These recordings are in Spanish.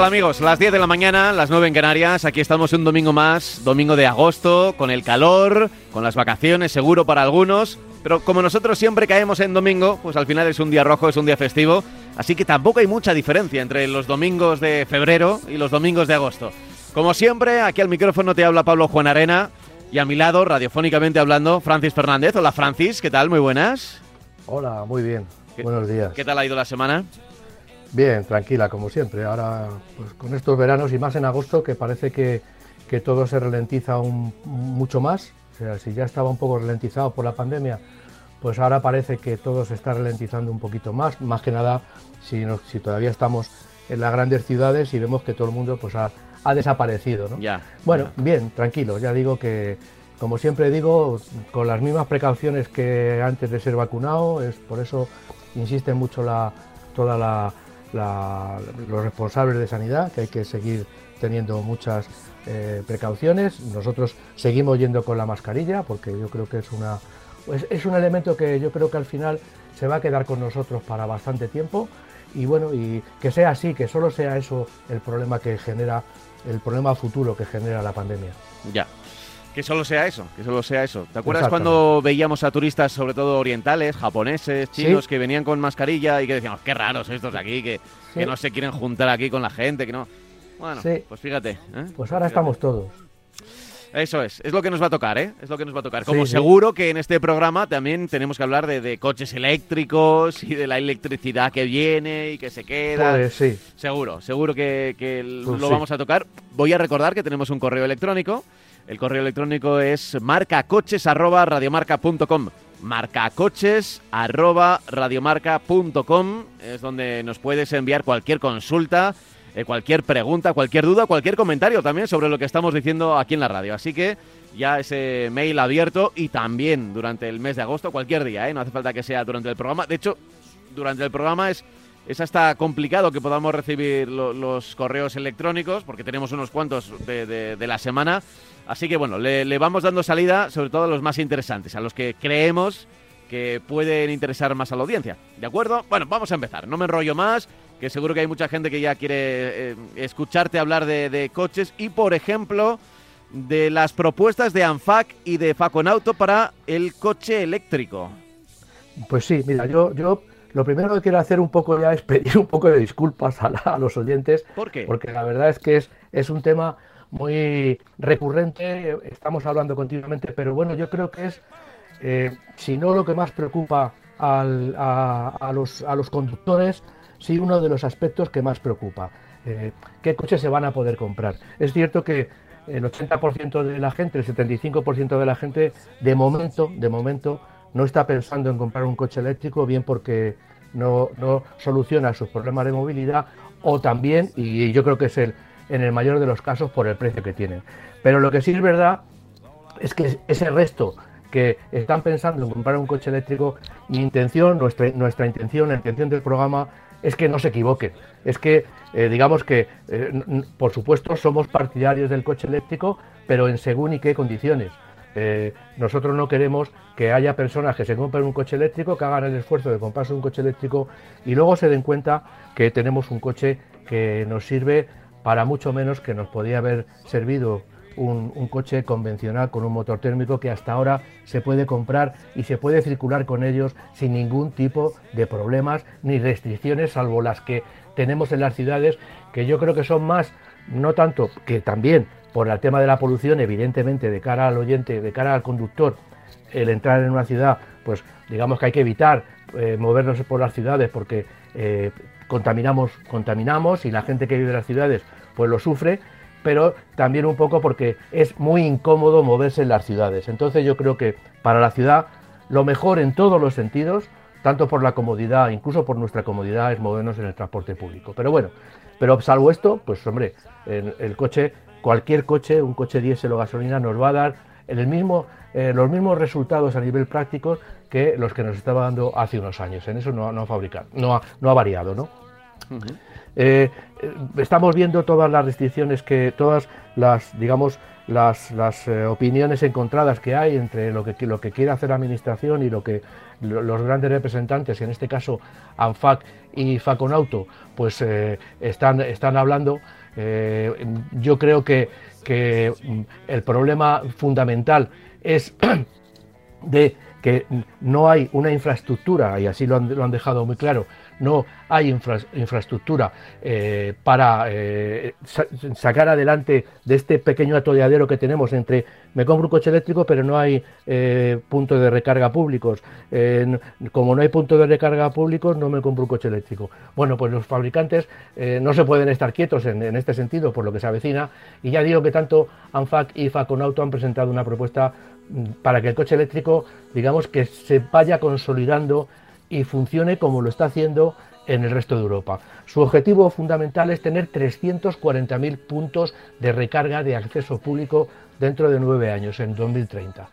tal amigos? Las 10 de la mañana, las 9 en Canarias, aquí estamos un domingo más, domingo de agosto, con el calor, con las vacaciones seguro para algunos, pero como nosotros siempre caemos en domingo, pues al final es un día rojo, es un día festivo, así que tampoco hay mucha diferencia entre los domingos de febrero y los domingos de agosto. Como siempre, aquí al micrófono te habla Pablo Juan Arena y a mi lado, radiofónicamente hablando, Francis Fernández. Hola Francis, ¿qué tal? Muy buenas. Hola, muy bien. ¿Qué- Buenos días. ¿Qué tal ha ido la semana? Bien, tranquila, como siempre. Ahora, pues con estos veranos y más en agosto, que parece que, que todo se ralentiza un- mucho más. O sea, si ya estaba un poco ralentizado por la pandemia, pues ahora parece que todo se está ralentizando un poquito más. Más que nada, si, nos- si todavía estamos en las grandes ciudades y vemos que todo el mundo pues ha, ha desaparecido. ¿no? Ya. Bueno, ya. bien, tranquilo. Ya digo que, como siempre digo, con las mismas precauciones que antes de ser vacunado, es por eso insisten mucho la, toda la, los responsables de sanidad, que hay que seguir teniendo muchas eh, precauciones. Nosotros seguimos yendo con la mascarilla, porque yo creo que es una es, es un elemento que yo creo que al final se va a quedar con nosotros para bastante tiempo. Y bueno, y que sea así, que solo sea eso el problema que genera, el problema futuro que genera la pandemia. Ya. Que solo sea eso, que solo sea eso. ¿Te acuerdas cuando veíamos a turistas, sobre todo orientales, japoneses, Sí. chinos, que venían con mascarilla y que decíamos, qué raros estos de aquí, que, Sí. que no se quieren juntar aquí con la gente, que no... Bueno, Sí. pues fíjate. ¿eh? Pues ahora Fíjate. estamos todos. Eso es, es lo que nos va a tocar, ¿eh? Es lo que nos va a tocar. Como Sí, sí. seguro que en este programa también tenemos que hablar de, de coches eléctricos y de la electricidad que viene y que se queda. Pues sí, Seguro, seguro que, que Pues lo sí. vamos a tocar. Voy a recordar que tenemos un correo electrónico. El correo electrónico es marcacoches@radiomarca.com. marcacoches@radiomarca.com es donde nos puedes enviar cualquier consulta, eh, cualquier pregunta, cualquier duda, cualquier comentario también sobre lo que estamos diciendo aquí en la radio. Así que ya ese mail abierto y también durante el mes de agosto, cualquier día, ¿eh? no hace falta que sea durante el programa. De hecho, durante el programa es, es hasta complicado que podamos recibir lo- los correos electrónicos, porque tenemos unos cuantos de la semana. Así que bueno, le, le vamos dando salida sobre todo a los más interesantes, a los que creemos que pueden interesar más a la audiencia. ¿De acuerdo? Bueno, vamos a empezar. No me enrollo más, que seguro que hay mucha gente que ya quiere eh, escucharte hablar de, de coches y, por ejemplo, de las propuestas de ANFAC y de Faconauto para el coche eléctrico. pues sí, mira, yo, yo lo primero que quiero hacer un poco ya es pedir un poco de disculpas a, la- a los oyentes, ¿Por qué? porque la verdad es que es, es un tema muy recurrente, estamos hablando continuamente, pero bueno, yo creo que es, eh, si no lo que más preocupa a, a los, a los conductores, sí uno de los aspectos que más preocupa. Eh, ¿Qué coches se van a poder comprar? Es cierto que el 80% de la gente, el 75% de la gente, de momento, de momento, no está pensando en comprar un coche eléctrico, bien porque no, no soluciona sus problemas de movilidad, o también, y yo creo que es el, en el mayor de los casos, por el precio que tienen. Pero lo que sí es verdad es que ese resto que están pensando en comprar un coche eléctrico, mi intención, nuestra, nuestra intención, la intención del programa es que no se equivoquen. Es que, eh, digamos que, eh, por supuesto, somos partidarios del coche eléctrico, pero en según y qué condiciones. Eh, nosotros no queremos que haya personas que se compren un coche eléctrico, que hagan el esfuerzo de comprarse un coche eléctrico y luego se den cuenta que tenemos un coche que nos sirve para mucho menos que nos podía haber servido un, coche convencional con un motor térmico que hasta ahora se puede comprar y se puede circular con ellos sin ningún tipo de problemas ni restricciones, salvo las que tenemos en las ciudades, que yo creo que son más, no tanto que también por el tema de la polución, evidentemente, de cara al oyente, de cara al conductor, el entrar en una ciudad, pues digamos que hay que evitar eh, movernos por las ciudades porque eh, contaminamos, contaminamos y la gente que vive en las ciudades pues lo sufre, pero también un poco porque es muy incómodo moverse en las ciudades. Entonces yo creo que para la ciudad lo mejor en todos los sentidos, tanto por la comodidad, incluso por nuestra comodidad, es movernos en el transporte público. Pero bueno, pero salvo esto, pues hombre, el, el coche, cualquier coche, un coche diésel o gasolina nos va a dar eh, los mismos resultados a nivel práctico que los que nos estaba dando hace unos años. En eso no, ha fabricado, no ha, no ha variado, ¿no? Eh, estamos viendo todas las restricciones que, todas las, digamos, las, las eh, opiniones encontradas que hay entre lo que, lo que quiere hacer la administración y lo que los grandes representantes, en este caso ANFAC y Faconauto, pues eh, están, están hablando. yo creo que, que mm, el problema fundamental es de que no hay una infraestructura, y así lo han, dejado muy claro, no hay infraestructura eh, para eh, sacar adelante de este pequeño atolladero que tenemos entre me compro un coche eléctrico pero no hay eh, puntos de recarga públicos. como no hay puntos de recarga públicos no me compro un coche eléctrico. Bueno, pues los fabricantes no se pueden estar quietos en, este sentido por lo que se avecina y ya digo que tanto ANFAC y Faconauto han presentado una propuesta para que el coche eléctrico digamos que se vaya consolidando y funcione como lo está haciendo en el resto de Europa. Su objetivo fundamental es tener 340.000 puntos de recarga de acceso público dentro de nueve años, en 2030.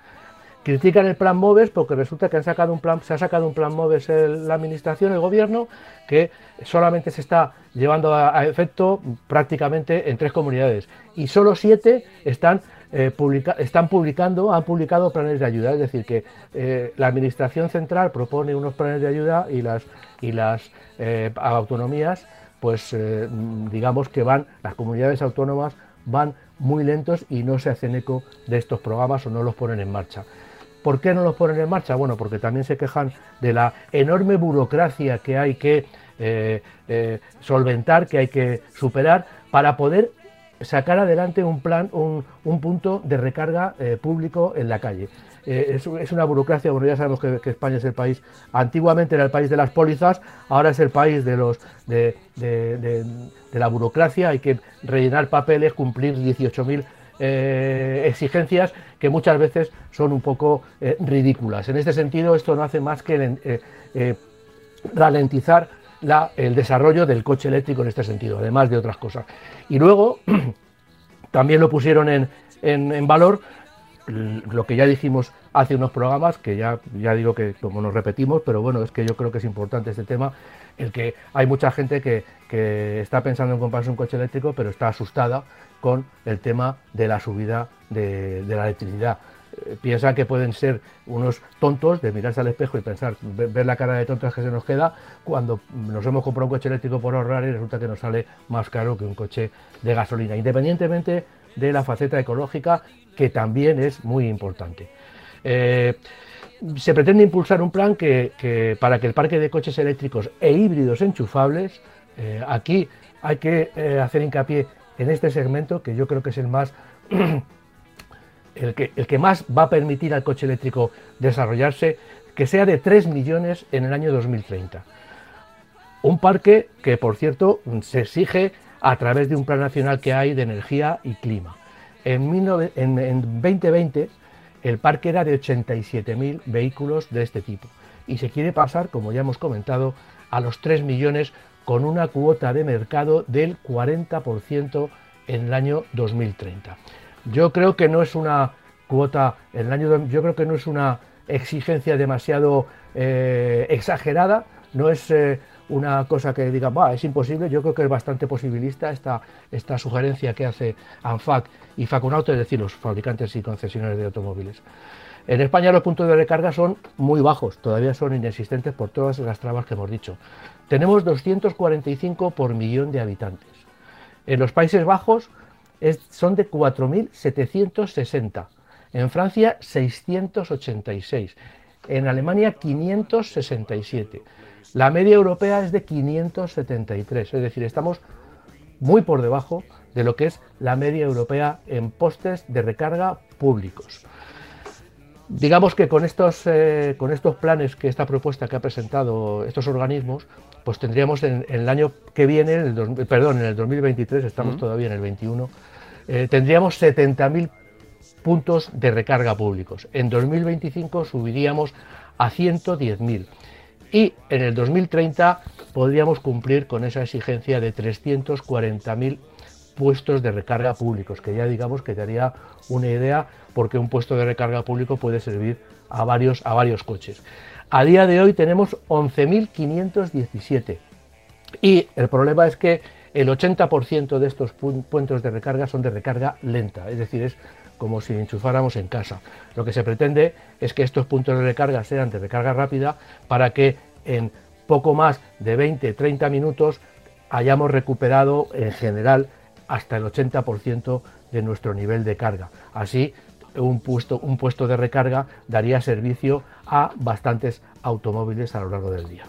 Critican el plan MOVES porque resulta que han sacado un plan, se ha sacado un plan MOVES la administración, el gobierno, que solamente se está llevando a efecto prácticamente en tres comunidades y solo siete están eh, están publicando, han publicado planes de ayuda, es decir, que eh, la Administración Central propone unos planes de ayuda y las, y las eh, autonomías, pues digamos que van, las comunidades autónomas van muy lentos y no se hacen eco de estos programas o no los ponen en marcha. ¿Por qué no los ponen en marcha? Bueno, porque también se quejan de la enorme burocracia que hay que solventar, que hay que superar para poder sacar adelante un plan, un, punto de recarga eh, público en la calle. Eh, es, una burocracia, bueno, ya sabemos que, España es el país, antiguamente era el país de las pólizas, ahora es el país de, los, de, la burocracia, hay que rellenar papeles, cumplir 18.000 eh, exigencias que muchas veces son un poco ridículas. En este sentido, esto no hace más que ralentizar el desarrollo del coche eléctrico en este sentido, además de otras cosas. Y luego también lo pusieron en, en, valor lo que ya dijimos hace unos programas, que ya, ya digo que como nos repetimos, pero bueno, es que yo creo que es importante este tema, el que hay mucha gente que, que está pensando en comprarse un coche eléctrico, pero está asustada con el tema de la subida de, la electricidad. Eh, piensan que pueden ser unos tontos de mirarse al espejo y pensar, ver, la cara de tontos que se nos queda cuando nos hemos comprado un coche eléctrico por ahorrar y resulta que nos sale más caro que un coche de gasolina, independientemente de la faceta ecológica que también es muy importante. Eh, se pretende impulsar un plan que, para que el parque de coches eléctricos e híbridos enchufables, eh, aquí hay que hacer hincapié en este segmento que yo creo que es el más el que, más va a permitir al coche eléctrico desarrollarse, que sea de 3 millones en el año 2030. Un parque que, por cierto, se exige a través de un plan nacional que hay de energía y clima. En, 2020 el parque era de 87.000 vehículos de este tipo y se quiere pasar, como ya hemos comentado, a los 3 millones con una cuota de mercado del 40% en el año 2030. Yo creo que no es una cuota, el año, yo creo que no es una exigencia demasiado eh, exagerada, no es eh, una cosa que diga, es imposible, yo creo que es bastante posibilista esta, esta sugerencia que hace ANFAC y Facunauto, es decir, los fabricantes y concesionarios de automóviles. En España los puntos de recarga son muy bajos, todavía son inexistentes por todas las trabas que hemos dicho. Tenemos 245 por millón de habitantes. En los Países Bajos son de 4.760. En Francia, 686. En Alemania, 567. La media europea es de 573. Es decir, estamos muy por debajo de lo que es la media europea en postes de recarga públicos. Digamos que con estos, eh, con estos planes que esta propuesta que ha presentado estos organismos, pues tendríamos en, el año que viene, en el, perdón, en el 2023, estamos todavía en el 21, eh, tendríamos 70.000 puntos de recarga públicos. En 2025 subiríamos a 110.000 y en el 2030 podríamos cumplir con esa exigencia de 340.000 puestos de recarga públicos, que ya digamos que te haría una idea porque un puesto de recarga público puede servir a varios, a varios coches. A día de hoy tenemos 11.517 y el problema es que el 80% de estos puntos de recarga son de recarga lenta, es decir, es como si enchufáramos en casa. Lo que se pretende es que estos puntos de recarga sean de recarga rápida para que en poco más de 20-30 minutos hayamos recuperado en general hasta el 80% de nuestro nivel de carga. Así, un puesto, un puesto de recarga daría servicio a bastantes automóviles a lo largo del día.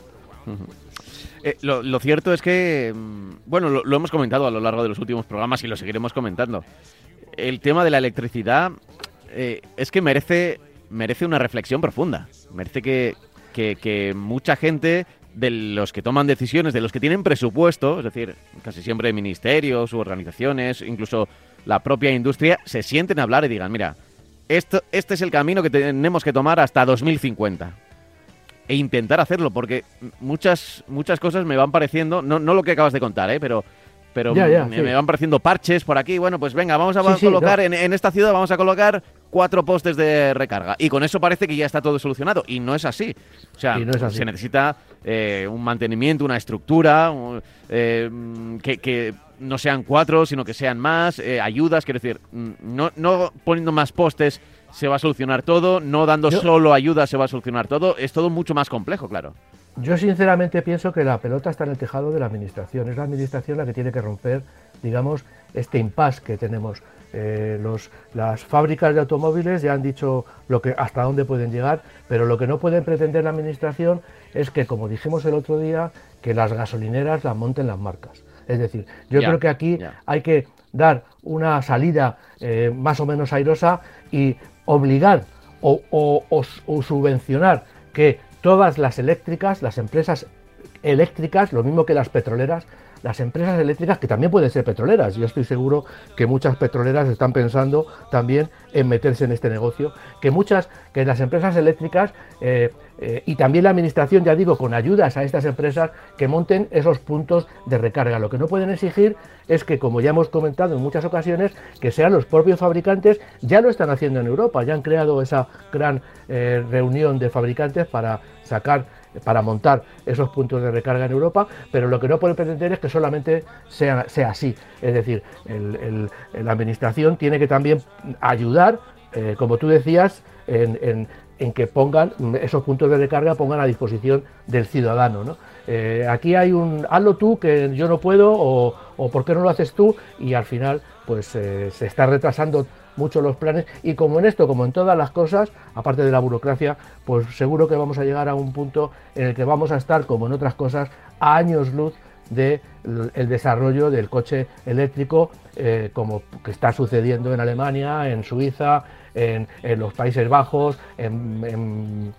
Eh, lo, cierto es que, mm, bueno, lo, hemos comentado a lo largo de los últimos programas y lo seguiremos comentando. El tema de la electricidad eh, es que merece, merece una reflexión profunda. Merece que, que mucha gente de los que toman decisiones, de los que tienen presupuesto, es decir, casi siempre ministerios u organizaciones, incluso la propia industria, se sienten a hablar y digan, mira, esto, este es el camino que tenemos que tomar hasta 2050. E intentar hacerlo, porque muchas, muchas cosas me van pareciendo, no, no lo que acabas de contar, ¿eh? pero pero me, van pareciendo parches por aquí. Bueno, pues venga, vamos a colocar en, en, esta ciudad, vamos a colocar cuatro postes de recarga. Y con eso parece que ya está todo solucionado. Y no es así. O sea, se necesita eh, un mantenimiento, una estructura, eh, que, no sean cuatro, sino que sean más, eh, ayudas, quiero decir, mm, no, no poniendo más postes se va a solucionar todo, no dando solo ayuda se va a solucionar todo, es todo mucho más complejo, claro. Yo sinceramente pienso que la pelota está en el tejado de la administración, es la administración la que tiene que romper, digamos, este impasse que tenemos. Eh, los, las fábricas de automóviles ya han dicho lo que, hasta dónde pueden llegar, pero lo que no pueden pretender la administración es que, como dijimos el otro día, que las gasolineras las monten las marcas. Es decir, yo creo que aquí hay que dar una salida eh, más o menos airosa y obligar o subvencionar que todas las eléctricas, las empresas eléctricas, lo mismo que las petroleras, las empresas eléctricas, que también pueden ser petroleras. Yo estoy seguro que muchas petroleras están pensando también en meterse en este negocio, que muchas, que las empresas eléctricas eh, eh, y también la administración, ya digo, con ayudas a estas empresas que monten esos puntos de recarga. Lo que no pueden exigir es que, como ya hemos comentado en muchas ocasiones, que sean los propios fabricantes, ya lo están haciendo en Europa, ya han creado esa gran eh, reunión de fabricantes para sacar para montar esos puntos de recarga en Europa, pero lo que no puede pretender es que solamente sea, sea así. Es decir, la Administración tiene que también ayudar, eh, como tú decías, en, que pongan esos puntos de recarga pongan a disposición del ciudadano. Eh, aquí hay un hazlo tú que yo no puedo o, o por qué no lo haces tú y al final pues eh, se está retrasando mucho los planes y como en esto, como en todas las cosas, aparte de la burocracia, pues seguro que vamos a llegar a un punto en el que vamos a estar, como en otras cosas, a años luz del desarrollo del coche eléctrico, eh, como que está sucediendo en Alemania, en Suiza, en, los Países Bajos, en,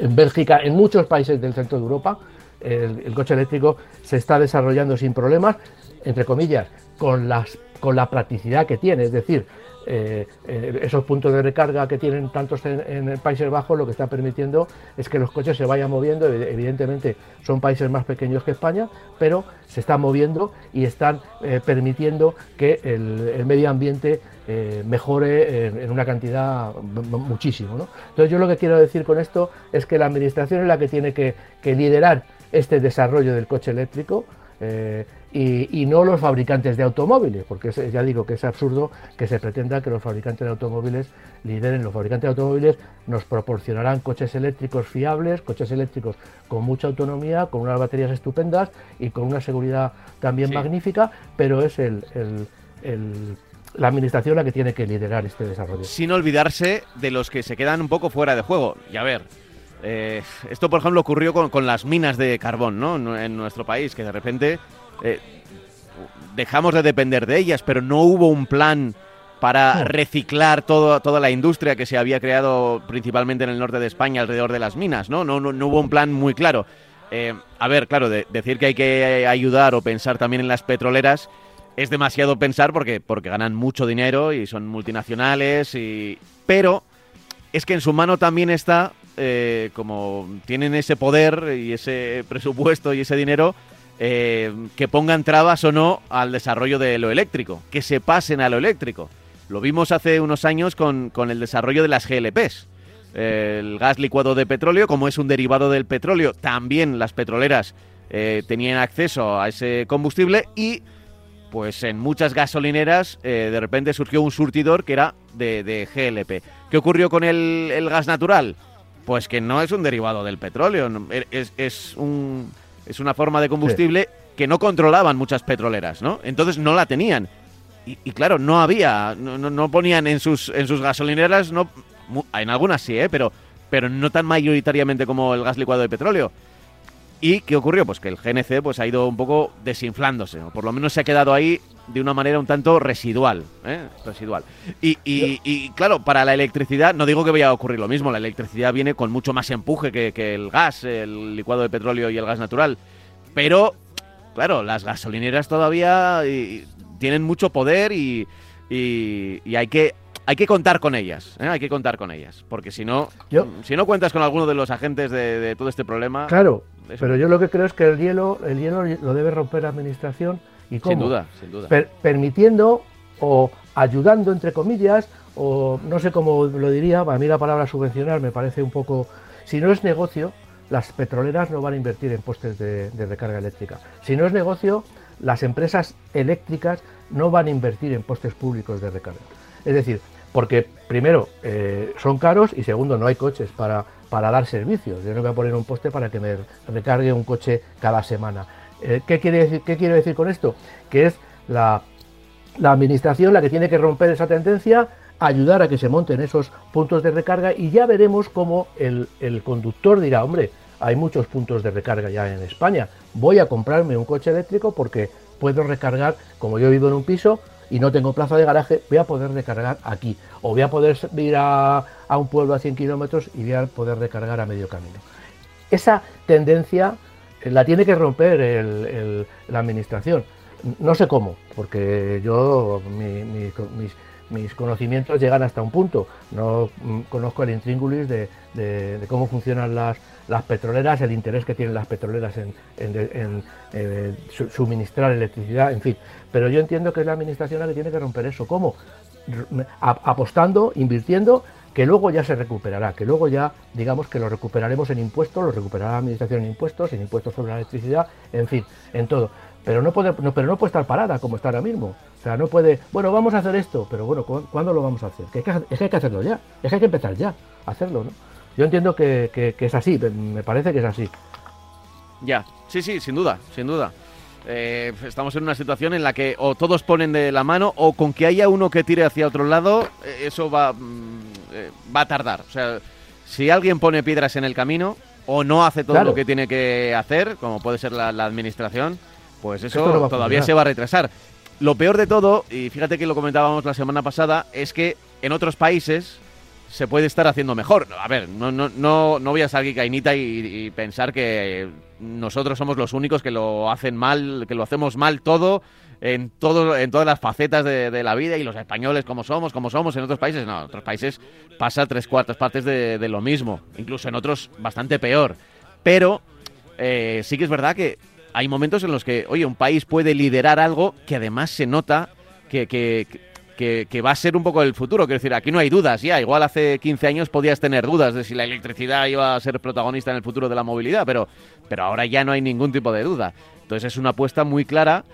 Bélgica, en muchos países del centro de Europa. el coche eléctrico se está desarrollando sin problemas, entre comillas, con las con la practicidad que tiene, es decir, eh, eh, esos puntos de recarga que tienen tantos en, el Países Bajos lo que está permitiendo es que los coches se vayan moviendo, evidentemente son países más pequeños que España, pero se están moviendo y están eh, permitiendo que el, medio ambiente mejore en, una cantidad muchísimo. Entonces yo lo que quiero decir con esto es que la administración es la que tiene que liderar este desarrollo del coche eléctrico, y, no los fabricantes de automóviles, porque ya digo que es absurdo que se pretenda que los fabricantes de automóviles lideren. Los fabricantes de automóviles nos proporcionarán coches eléctricos fiables, coches eléctricos con mucha autonomía, con unas baterías estupendas y con una seguridad también magnífica, pero es el, la administración la que tiene que liderar este desarrollo. Sin olvidarse de los que se quedan un poco fuera de juego. Y a ver, eh, esto, por ejemplo, ocurrió con, las minas de carbón, ¿no? En nuestro país, que de repente eh, dejamos de depender de ellas, pero no hubo un plan para reciclar todo, toda la industria que se había creado principalmente en el norte de España alrededor de las minas, ¿no? No, no, hubo un plan muy claro. Eh, a ver, claro, decir que hay que ayudar o pensar también en las petroleras es demasiado pensar porque, porque ganan mucho dinero y son multinacionales, y... pero es que en su mano también está eh, como tienen ese poder y ese presupuesto y ese dinero, eh, que pongan trabas o no al desarrollo de lo eléctrico, que se pasen a lo eléctrico. Lo vimos hace unos años con, con el desarrollo de las GLPs. El gas licuado de petróleo, como es un derivado del petróleo, también las petroleras eh, tenían acceso a ese combustible y pues en muchas gasolineras de repente surgió un surtidor que era de, GLP. ¿Qué ocurrió con el, gas natural? Pues que no es un derivado del petróleo, es, es, un, es una forma de combustible que no controlaban muchas petroleras, ¿no? Entonces no la tenían. Y, claro, no había, no, no, ponían en sus, en sus gasolineras, no, en algunas sí, ¿eh? pero, pero no tan mayoritariamente como el gas licuado de petróleo. ¿Y qué ocurrió? Pues que el GNC pues, ha ido un poco desinflándose, o por lo menos se ha quedado ahí de una manera un tanto residual. ¿eh? residual. Y, y, claro, para la electricidad, no digo que vaya a ocurrir lo mismo, la electricidad viene con mucho más empuje que, que el gas, el licuado de petróleo y el gas natural. Pero, claro, las gasolineras todavía tienen mucho poder y, y hay que hay que contar con ellas, ¿eh? hay que contar con ellas, porque si no, si no cuentas con alguno de los agentes de, todo este problema. Claro, pero yo lo que creo es que el hielo, el hielo lo debe romper la administración y cómo. Sin duda, sin duda. permitiendo o ayudando entre comillas o no sé cómo lo diría. A mí la palabra subvencionar me parece un poco. Si no es negocio, las petroleras no van a invertir en postes de recarga eléctrica. Si no es negocio, las empresas eléctricas no van a invertir en postes públicos de recarga. Es decir, porque primero eh, son caros y segundo no hay coches para, para dar servicios. Yo no voy a poner un poste para que me recargue un coche cada semana. Eh, ¿qué, quiere decir, ¿Qué quiero decir con esto? Que es la, administración la que tiene que romper esa tendencia, ayudar a que se monten esos puntos de recarga y ya veremos cómo el, el conductor dirá, hombre, hay muchos puntos de recarga ya en España, voy a comprarme un coche eléctrico porque puedo recargar, como yo vivo en un piso, y no tengo plaza de garaje, voy a poder recargar aquí. O voy a poder ir a, un pueblo a 100 kilómetros y voy a poder recargar a medio camino. Esa tendencia eh, la tiene que romper la administración. No sé cómo, porque yo, mis, mis, conocimientos llegan hasta un punto. No mm, conozco el intríngulis de, cómo funcionan las, las petroleras, el interés que tienen las petroleras en, eh, suministrar electricidad, en fin. Pero yo entiendo que es la administración la que tiene que romper eso. ¿Cómo? apostando, invirtiendo, que luego ya se recuperará, que luego ya, digamos que lo recuperaremos en impuestos, lo recuperará la administración en impuestos, en impuestos sobre la electricidad, en fin, en todo. Pero no puede, pero no puede estar parada como está ahora mismo. O sea, no puede, bueno, vamos a hacer esto, pero bueno, ¿cuándo lo vamos a hacer? Que es que hay que hacerlo ya, es que hay que empezar ya a hacerlo, ¿no? Yo entiendo que, es así, me parece que es así. Ya, sí, sí, sin duda, sin duda. Eh, estamos en una situación en la que o todos ponen de la mano o con que haya uno que tire hacia otro lado, eh, eso va, mm, eh, va a tardar. O sea, si alguien pone piedras en el camino o no hace todo lo que tiene que hacer, como puede ser la, administración, pues eso todavía se va a retrasar. Lo peor de todo, y fíjate que lo comentábamos la semana pasada, es que en otros países se puede estar haciendo mejor. A ver, no, no, no, no voy a salir cainita y, pensar que nosotros somos los únicos que lo hacen mal, que lo hacemos mal todo en todo en todas las facetas de, la vida y los españoles como somos, como somos en otros países. No, en otros países pasa tres cuartas partes de, lo mismo, incluso en otros bastante peor. Pero eh, sí que es verdad que hay momentos en los que, oye, un país puede liderar algo que además se nota que, que, va a ser un poco el futuro. Quiero decir, aquí no hay dudas ya. Igual hace 15 años podías tener dudas de si la electricidad iba a ser protagonista en el futuro de la movilidad, pero, pero ahora ya no hay ningún tipo de duda. Entonces es una apuesta muy clara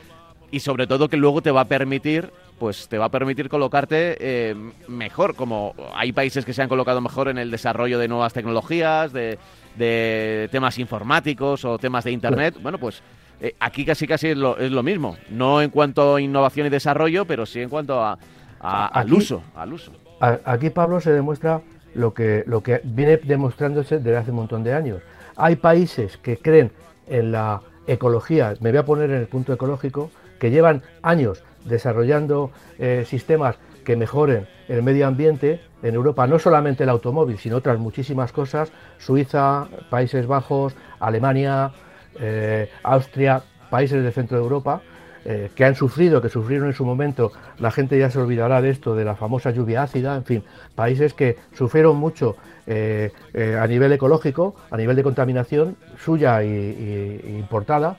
y sobre todo que luego te va a permitir pues te va a permitir colocarte eh, mejor, como hay países que se han colocado mejor en el desarrollo de nuevas tecnologías, de, de temas informáticos o temas de Internet. Bueno, pues eh, aquí casi casi es lo, es lo, mismo. No en cuanto a innovación y desarrollo, pero sí en cuanto a, al uso. Al uso. Aquí, Pablo, se demuestra lo que, lo que viene demostrándose desde hace un montón de años. Hay países que creen en la ecología, me voy a poner en el punto ecológico, que llevan años desarrollando eh, sistemas que mejoren el medio ambiente en Europa, no solamente el automóvil, sino otras muchísimas cosas, Suiza, Países Bajos, Alemania, eh, Austria, países del centro de Europa, eh, que han sufrido, que sufrieron en su momento, la gente ya se olvidará de esto, de la famosa lluvia ácida, en fin, países que sufrieron mucho eh, a nivel ecológico, a nivel de contaminación suya e importada,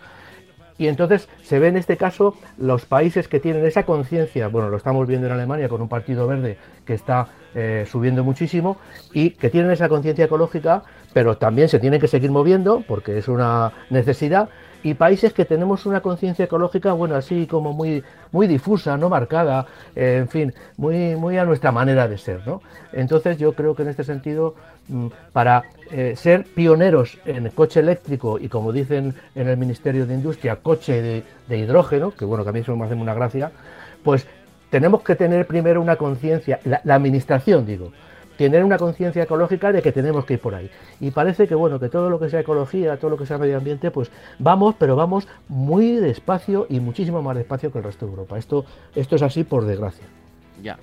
Y entonces se ve en este caso los países que tienen esa conciencia, bueno, lo estamos viendo en Alemania con un partido verde que está subiendo muchísimo y que tienen esa conciencia ecológica, pero también se tienen que seguir moviendo porque es una necesidad y países que tenemos una conciencia ecológica, bueno, así como muy, muy difusa, no marcada, eh, en fin, muy, muy a nuestra manera de ser, ¿no? Entonces yo creo que en este sentido, mm, para eh, ser pioneros en coche eléctrico y como dicen en el Ministerio de Industria, coche de, hidrógeno, que bueno, que a eso me hace una gracia, pues tenemos que tener primero una conciencia, la administración digo, tener una conciencia ecológica de que tenemos que ir por ahí. Y parece que bueno, que todo lo que sea ecología, todo lo que sea medio ambiente, pues vamos, pero vamos muy despacio y muchísimo más despacio que el resto de Europa. Esto, esto es así por desgracia. Ya.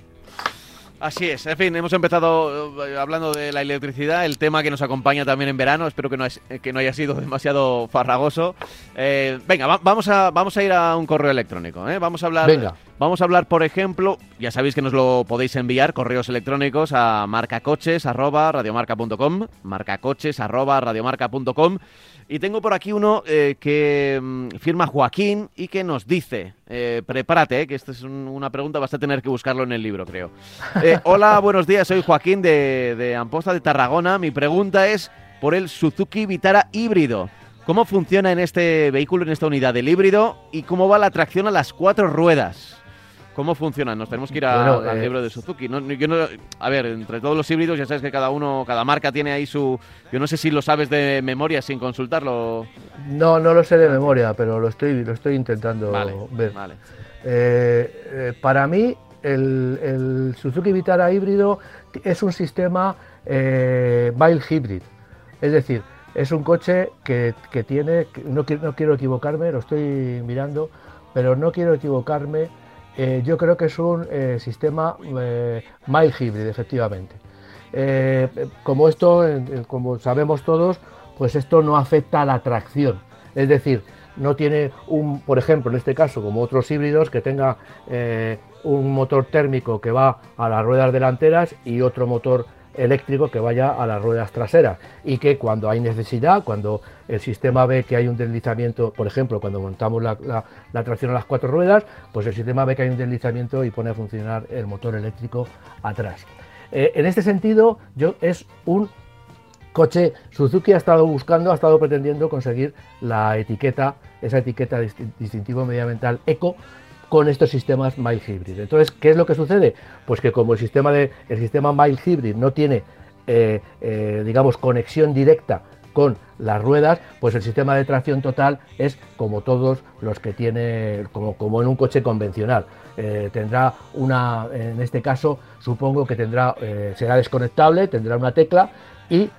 Así es, en fin, hemos empezado eh, hablando de la electricidad, el tema que nos acompaña también en verano, espero que no, que no haya sido demasiado farragoso. Eh, venga, vamos, a, vamos a ir a un correo electrónico, ¿eh? vamos a hablar... Venga. Vamos a hablar, por ejemplo, ya sabéis que nos lo podéis enviar, correos electrónicos a marcacoches.radiomarca.com, marcacoches.radiomarca.com. Y tengo por aquí uno eh, que mm, firma Joaquín y que nos dice, eh, prepárate, eh, que esta es una pregunta, vas a tener que buscarlo en el libro, creo. hola, buenos días, soy Joaquín de, de Amposta de Tarragona. Mi pregunta es por el Suzuki Vitara híbrido. ¿Cómo funciona en este vehículo, en esta unidad del híbrido y cómo va la tracción a las cuatro ruedas? ¿Cómo funciona? Nos tenemos que ir al eh, libro de Suzuki. a ver, entre todos los híbridos ya sabes que cada uno, cada marca tiene ahí su... Yo no sé si lo sabes de memoria sin consultarlo. No, no lo sé de memoria, pero lo estoy, lo estoy intentando ver. Vale. Eh, eh, para mí, el, Suzuki Vitara híbrido es un sistema mild hybrid. Es decir, es un coche que, tiene, no, no quiero equivocarme, lo estoy mirando, pero no quiero equivocarme eh, yo creo que es un eh, sistema eh, mild hybrid, efectivamente. como esto, como sabemos todos, pues esto no afecta a la tracción. Es decir, no tiene un, por ejemplo, en este caso, como otros híbridos, que tenga un motor térmico que va a las ruedas delanteras y otro motor eléctrico que vaya a las ruedas traseras y que cuando hay necesidad, cuando el sistema ve que hay un deslizamiento, por ejemplo, cuando montamos la, tracción a las cuatro ruedas, pues el sistema ve que hay un deslizamiento y pone a funcionar el motor eléctrico atrás. Eh, en este sentido, yo es un coche, Suzuki ha estado buscando, ha estado pretendiendo conseguir la etiqueta, esa etiqueta distintivo medioambiental eco con estos sistemas mild hybrid. Entonces, ¿qué es lo que sucede? Pues que como el sistema, de, el sistema mild hybrid no tiene, eh, eh, digamos, conexión directa con las ruedas, pues el sistema de tracción total es como todos los que tiene, como, como en un coche convencional. Eh, tendrá una, en este caso, supongo que tendrá, será desconectable, tendrá una tecla y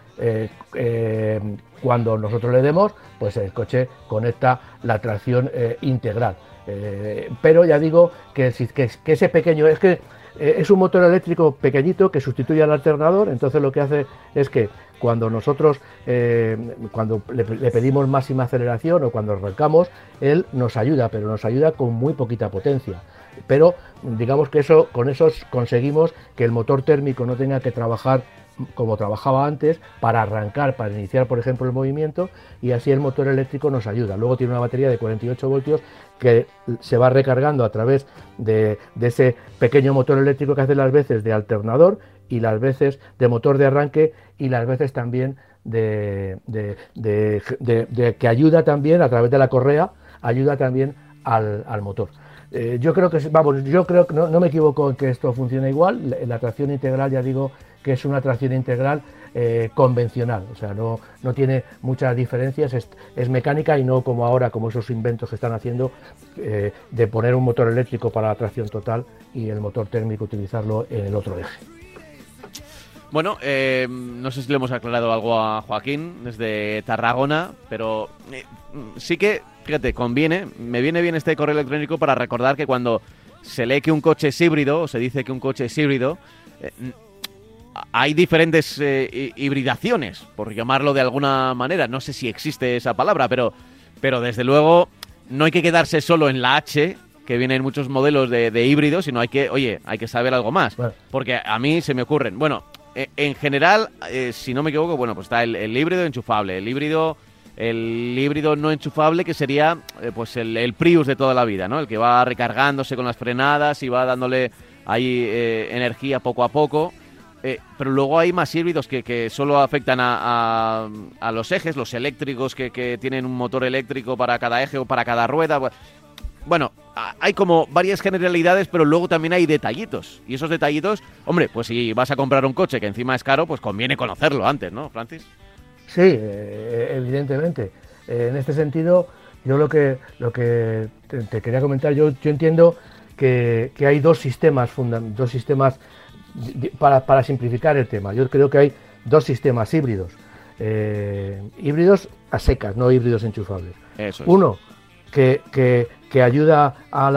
cuando nosotros le demos, pues el coche conecta la tracción integral. Eh, pero ya digo que, ese pequeño, es que eh, es un motor eléctrico pequeñito que sustituye al alternador, entonces lo que hace es que cuando nosotros eh, cuando le, pedimos máxima aceleración o cuando arrancamos, él nos ayuda, pero nos ayuda con muy poquita potencia. Pero digamos que eso, con eso conseguimos que el motor térmico no tenga que trabajar como trabajaba antes, para arrancar, para iniciar, por ejemplo, el movimiento, y así el motor eléctrico nos ayuda. Luego tiene una batería de 48 voltios que se va recargando a través de, ese pequeño motor eléctrico que hace las veces de alternador y las veces de motor de arranque y las veces también de, que ayuda también a través de la correa, ayuda también al, motor. Eh, yo creo que, vamos, yo creo que no, me equivoco en que esto funcione igual. la tracción integral, ya digo, que es una tracción integral eh, convencional, o sea, no, no tiene muchas diferencias, es, mecánica y no como ahora, como esos inventos que están haciendo eh, de poner un motor eléctrico para la tracción total y el motor térmico utilizarlo en el otro eje. Bueno, no sé si le hemos aclarado algo a Joaquín desde Tarragona, pero sí que, fíjate, conviene, me viene bien este correo electrónico para recordar que cuando se lee que un coche es híbrido, o se dice que un coche es híbrido, hay diferentes eh, hibridaciones, por llamarlo de alguna manera. No sé si existe esa palabra, pero, pero desde luego no hay que quedarse solo en la H, que vienen muchos modelos de, de híbridos, sino hay que, oye, hay que saber algo más. Porque a mí se me ocurren. Bueno, e, en general, eh, si no me equivoco, bueno, pues está el, híbrido enchufable, el híbrido el híbrido no enchufable que sería eh, pues el, Prius de toda la vida, ¿no? El que va recargándose con las frenadas y va dándole ahí eh, energía poco a poco. Eh, pero luego hay más híbridos que, que solo afectan a, a, los ejes, los eléctricos que, que, tienen un motor eléctrico para cada eje o para cada rueda. Bueno, hay como varias generalidades, pero luego también hay detallitos. Y esos detallitos, hombre, pues si vas a comprar un coche que encima es caro, pues conviene conocerlo antes, ¿no, Francis? Sí, eh, evidentemente. Eh, en este sentido, yo lo que, lo que te, quería comentar, yo, yo entiendo que, hay dos sistemas, dos sistemas para, simplificar el tema. Yo creo que hay dos sistemas híbridos. Eh, híbridos a secas, no híbridos enchufables. Uno que, que, ayuda a,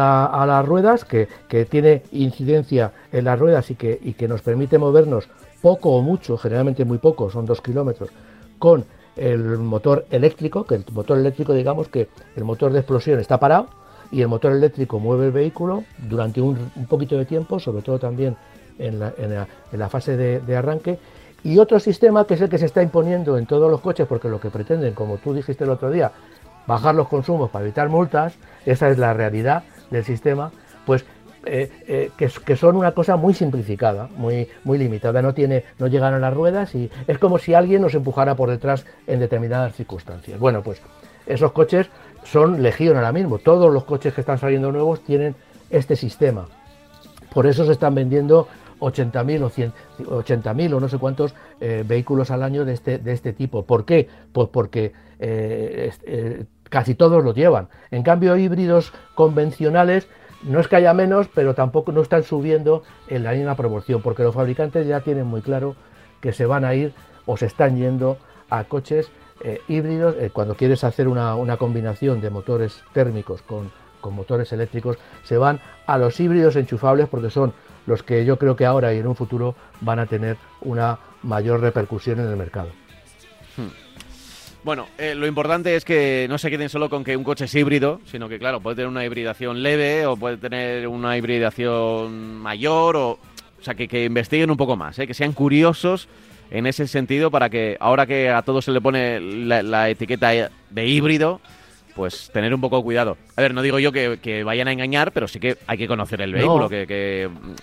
las ruedas, que, tiene incidencia en las ruedas y que, y que nos permite movernos poco o mucho, generalmente muy poco, son dos kilómetros, con el motor eléctrico, que el motor eléctrico digamos que el motor de explosión está parado y el motor eléctrico mueve el vehículo durante un, poquito de tiempo, sobre todo también en la, fase de, arranque. Y otro sistema que es el que se está imponiendo en todos los coches, porque lo que pretenden, como tú dijiste el otro día, bajar los consumos para evitar multas, esa es la realidad del sistema, pues eh, eh, que, son una cosa muy simplificada, muy, muy limitada, no, tiene, no llegan a las ruedas y es como si alguien nos empujara por detrás en determinadas circunstancias. Bueno, pues esos coches son legión ahora mismo, todos los coches que están saliendo nuevos tienen este sistema. Por eso se están vendiendo 80.000 o 80.000 o no sé cuántos eh, vehículos al año de este, de este tipo. ¿Por qué? Pues porque casi todos los llevan. En cambio, híbridos convencionales no es que haya menos, pero tampoco no están subiendo en la misma proporción, porque los fabricantes ya tienen muy claro que se van a ir o se están yendo a coches eh, híbridos. Eh, cuando quieres hacer una, combinación de motores térmicos con, con, motores eléctricos, se van a los híbridos enchufables porque son los que yo creo que ahora y en un futuro van a tener una mayor repercusión en el mercado. Bueno, eh, lo importante es que no se queden solo con que un coche es híbrido, sino que, claro, puede tener una hibridación leve o puede tener una hibridación mayor, o, o sea, que, investiguen un poco más, ¿eh? que sean curiosos en ese sentido para que ahora que a todos se le pone la, etiqueta de híbrido, pues tener un poco de cuidado. A ver, no digo yo que, vayan a engañar, pero sí que hay que conocer el vehículo que,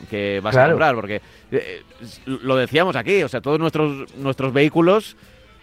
que, vas a comprar, porque eh, lo decíamos aquí, o sea, todos nuestros, nuestros vehículos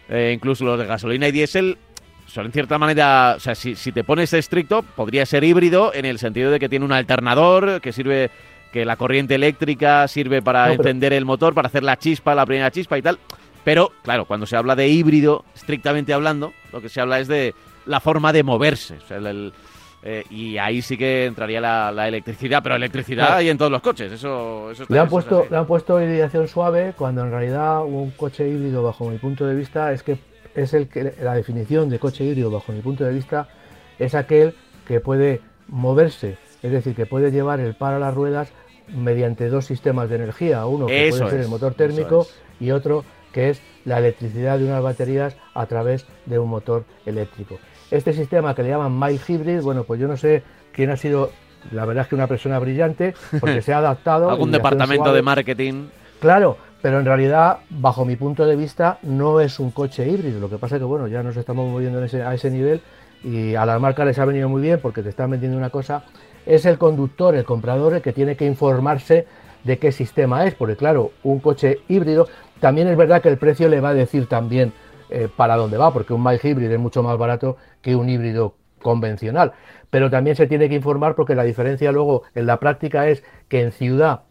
eh, incluso los de gasolina y diésel, son en cierta manera, o sea, si, te pones estricto, podría ser híbrido en el sentido de que tiene un alternador que sirve, que la corriente eléctrica sirve para encender el motor, para hacer la chispa, la primera chispa y tal. Pero, claro, cuando se habla de híbrido, estrictamente hablando, lo que se habla es de la forma de moverse. O sea, el, eh, y ahí sí que entraría la, electricidad, pero electricidad hay en todos los coches, eso, eso le, han puesto, le han puesto hibridación suave cuando en realidad un coche híbrido, bajo mi punto de vista, es que es el que la definición de coche híbrido, bajo mi punto de vista, es aquel que puede moverse, es decir, que puede llevar el par a las ruedas mediante dos sistemas de energía, uno que puede ser el motor térmico y otro que es la electricidad de unas baterías a través de un motor eléctrico. Este sistema que le llaman Mild Hybrid, bueno, pues yo no sé quién ha sido, la verdad es que una persona brillante, porque se ha adaptado. Algún departamento de marketing. Claro, pero en realidad, bajo mi punto de vista, no es un coche híbrido. Lo que pasa es que, bueno, ya nos estamos moviendo a ese nivel y a las marcas les ha venido muy bien porque te están vendiendo una cosa. Es el conductor, el comprador, el que tiene que informarse de qué sistema es, porque claro, un coche híbrido, también es verdad que el precio le va a decir también eh, para dónde va, porque un mild híbrido es mucho más barato que un híbrido convencional. Pero también se tiene que informar porque la diferencia luego en la práctica es que en ciudad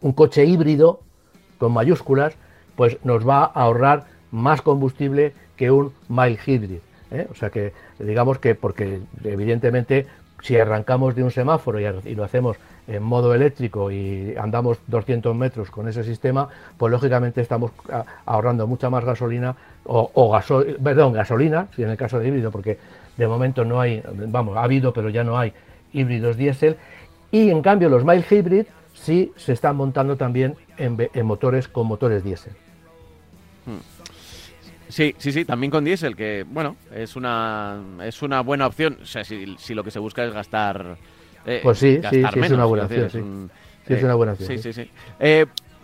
un coche híbrido con mayúsculas pues nos va a ahorrar más combustible que un mild hybrid. ¿eh? O sea que digamos que porque evidentemente si arrancamos de un semáforo y, lo hacemos en modo eléctrico y andamos 200 metros con ese sistema, pues lógicamente estamos ahorrando mucha más gasolina o, perdón, gasolina, si en el caso de híbrido, porque de momento no hay, vamos, ha habido, pero ya no hay híbridos diésel. Y en cambio los mild hybrid sí se están montando también en, motores con motores diésel. Sí, sí, sí, también con diésel, que bueno, es una, es una buena opción. O sea, si, lo que se busca es gastar. Eh, pues sí, sí, sí, es una buena opción. sí. es una buena opción. Sí, sí, sí.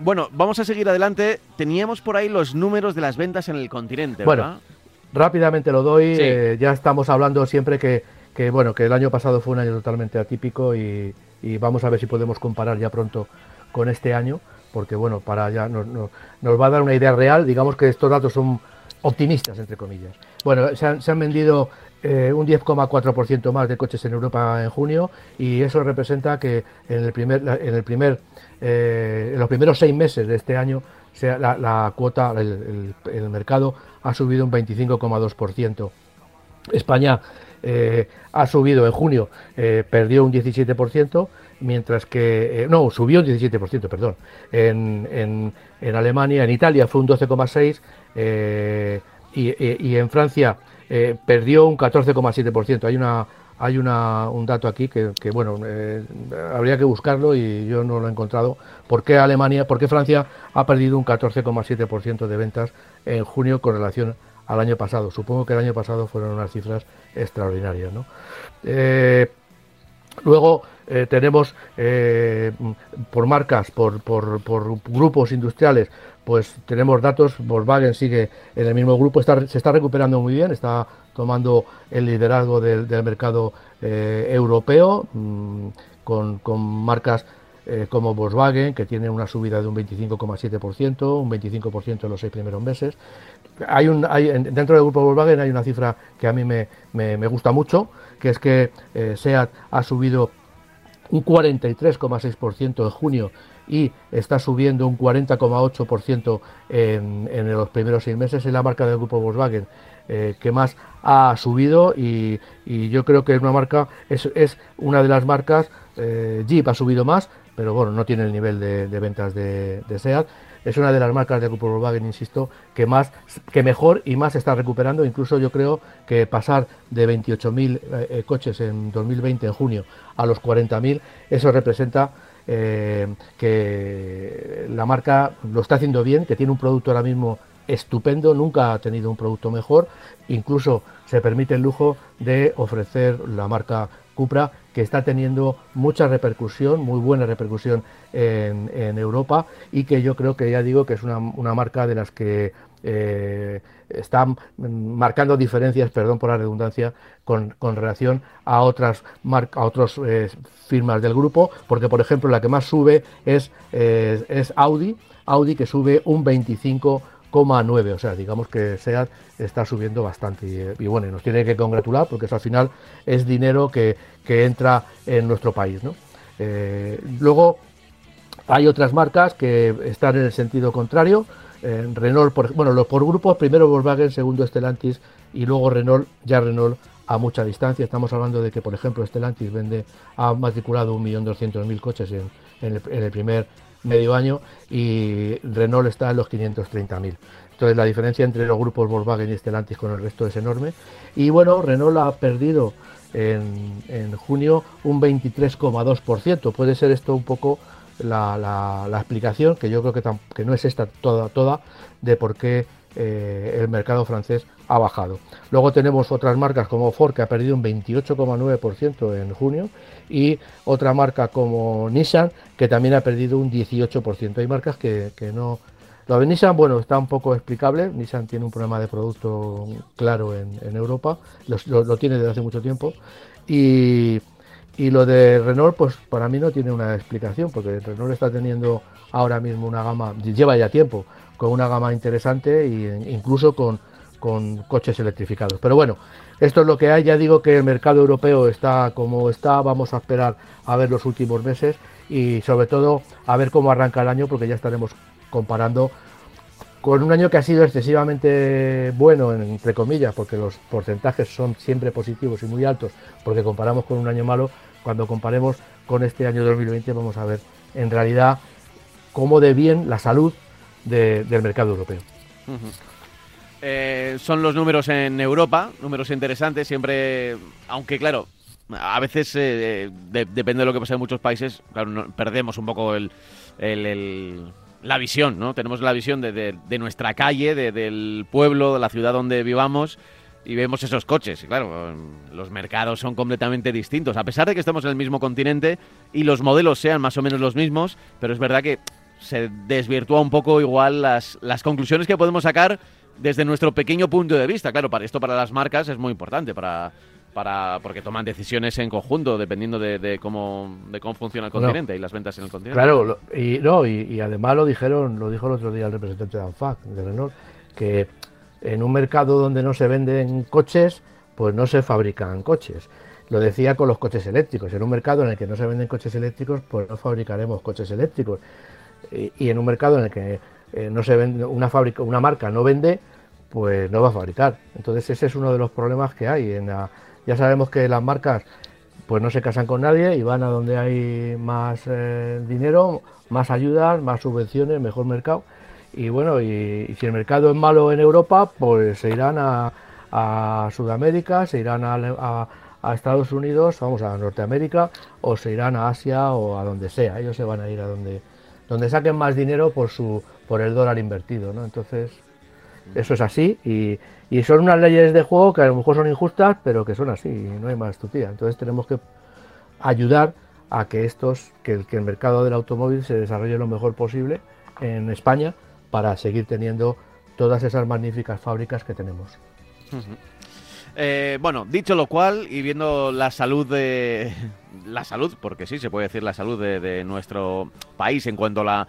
Bueno, vamos a seguir adelante. Teníamos por ahí los números de las ventas en el continente, ¿verdad? rápidamente lo doy. Eh, ya estamos hablando siempre que, que, bueno, que el año pasado fue un año totalmente atípico y, vamos a ver si podemos comparar ya pronto con este año, porque bueno, para ya nos, nos, va a dar una idea real. Digamos que estos datos son optimistas, entre comillas. Bueno, se han, se han vendido eh, un 10,4% más de coches en Europa en junio y eso representa que en el primer, en el primer, eh, en los primeros seis meses de este año sea, la, cuota, el, mercado ha subido un 25,2%. España eh, ha subido en junio, perdió un 17%, mientras que, no, subió un 17%, perdón. En, en, en Alemania, en Italia fue un 12,6% y, y en Francia eh, perdió un 14,7%. Hay una hay una, un dato aquí que, bueno, eh, habría que buscarlo y yo no lo he encontrado. ¿Por qué Alemania, por qué Francia ha perdido un 14,7% de ventas en junio con relación al año pasado? Supongo que el año pasado fueron unas cifras extraordinarias. ¿no? Eh, luego tenemos por marcas, por, por, por grupos industriales, pues tenemos datos, Volkswagen sigue en el mismo grupo, se está recuperando muy bien, está tomando el liderazgo del, mercado eh, europeo, mm, con, marcas eh, como Volkswagen, que tiene una subida de un 25,7%, un 25% en los seis primeros meses. Hay un, dentro del grupo Volkswagen hay una cifra que a mí me, gusta mucho, que es que eh, SEAT ha subido un 43,6% en junio y está subiendo un 40,8% en, en los primeros seis meses. Es la marca del grupo Volkswagen eh, que más ha subido y, yo creo que es una marca, es, es una de las marcas, eh, Jeep ha subido más, pero bueno, no tiene el nivel de, ventas de, SEAT. Es una de las marcas del grupo Volkswagen, insisto, que más, que mejor y más está recuperando. Incluso yo creo que pasar de 28.000 eh, coches en 2020 en junio a los 40.000, eso representa eh, que la marca lo está haciendo bien, que tiene un producto ahora mismo estupendo, nunca ha tenido un producto mejor, incluso se permite el lujo de ofrecer la marca Cupra, que está teniendo mucha repercusión, muy buena repercusión en, Europa y que yo creo que ya digo que es una, una marca de las que eh, están marcando diferencias, perdón por la redundancia, con, relación a otras a otros eh, firmas del grupo, porque por ejemplo la que más sube es, eh, es Audi, Audi que sube un 25,9, o sea, digamos que SEAT está subiendo bastante y, bueno, nos tiene que congratular porque eso al final es dinero que, entra en nuestro país. luego hay otras marcas que están en el sentido contrario, Renault, por, bueno, los por grupos, primero Volkswagen, segundo Stellantis y luego Renault, ya Renault a mucha distancia. Estamos hablando de que, por ejemplo, Stellantis vende, ha matriculado 1.200.000 coches en, el, primer medio año y Renault está en los 530.000. Entonces la diferencia entre los grupos Volkswagen y Stellantis con el resto es enorme. Y bueno, Renault ha perdido en, en junio un 23,2%. Puede ser esto un poco la, explicación, que yo creo que, que, no es esta toda, toda de por qué eh, el mercado francés ha bajado. Luego tenemos otras marcas como Ford, que ha perdido un 28,9% en junio, y otra marca como Nissan, que también ha perdido un 18%. Hay marcas que, no... Lo de Nissan, bueno, está un poco explicable. Nissan tiene un problema de producto claro en, Europa, lo tiene desde hace mucho tiempo. Y, y lo de Renault, pues para mí no tiene una explicación, porque Renault está teniendo ahora mismo una gama, lleva ya tiempo, con una gama interesante e incluso con, coches electrificados. Pero bueno, esto es lo que hay. Ya digo que el mercado europeo está como está. Vamos a esperar a ver los últimos meses y sobre todo a ver cómo arranca el año, porque ya estaremos comparando con un año que ha sido excesivamente bueno, entre comillas, porque los porcentajes son siempre positivos y muy altos, porque comparamos con un año malo, cuando comparemos con este año 2020 vamos a ver en realidad cómo de bien la salud del mercado europeo. Eh, son los números en Europa, números interesantes, siempre, aunque claro, a veces eh, depende de lo que pasa en muchos países, claro, perdemos un poco el, la visión, ¿no? Tenemos la visión de, nuestra calle, del pueblo, de la ciudad donde vivamos y vemos esos coches. Y claro, los mercados son completamente distintos, a pesar de que estamos en el mismo continente y los modelos sean más o menos los mismos, pero es verdad que se desvirtúa un poco igual las, las conclusiones que podemos sacar desde nuestro pequeño punto de vista. Claro, para esto para las marcas es muy importante, para, para porque toman decisiones en conjunto dependiendo de, cómo de cómo funciona el continente y las ventas en el continente. Claro, y no y, además lo dijeron, lo dijo el otro día el representante de ANFAC, de Renault, que en un mercado donde no se venden coches, pues no se fabrican coches. Lo decía con los coches eléctricos. En un mercado en el que no se venden coches eléctricos, pues no fabricaremos coches eléctricos. Y, en un mercado en el que eh, no se vende, una marca no vende, pues no va a fabricar. Entonces ese es uno de los problemas que hay. Ya sabemos que las marcas pues no se casan con nadie y van a donde hay más eh, dinero, más ayudas, más subvenciones, mejor mercado. Y bueno, y, si el mercado es malo en Europa, pues se irán a, Sudamérica, se irán a, Estados Unidos, vamos a Norteamérica, o se irán a Asia o a donde sea. Ellos se van a ir a donde, donde saquen más dinero por su por el dólar invertido, ¿no? Entonces, eso es así y, son unas leyes de juego que a lo mejor son injustas, pero que son así, y no hay más tutía. Entonces tenemos que ayudar a que estos, que el mercado del automóvil se desarrolle lo mejor posible en España para seguir teniendo todas esas magníficas fábricas que tenemos. Eh, bueno, dicho lo cual y viendo la salud de la salud, porque sí se puede decir la salud de, nuestro país en cuanto a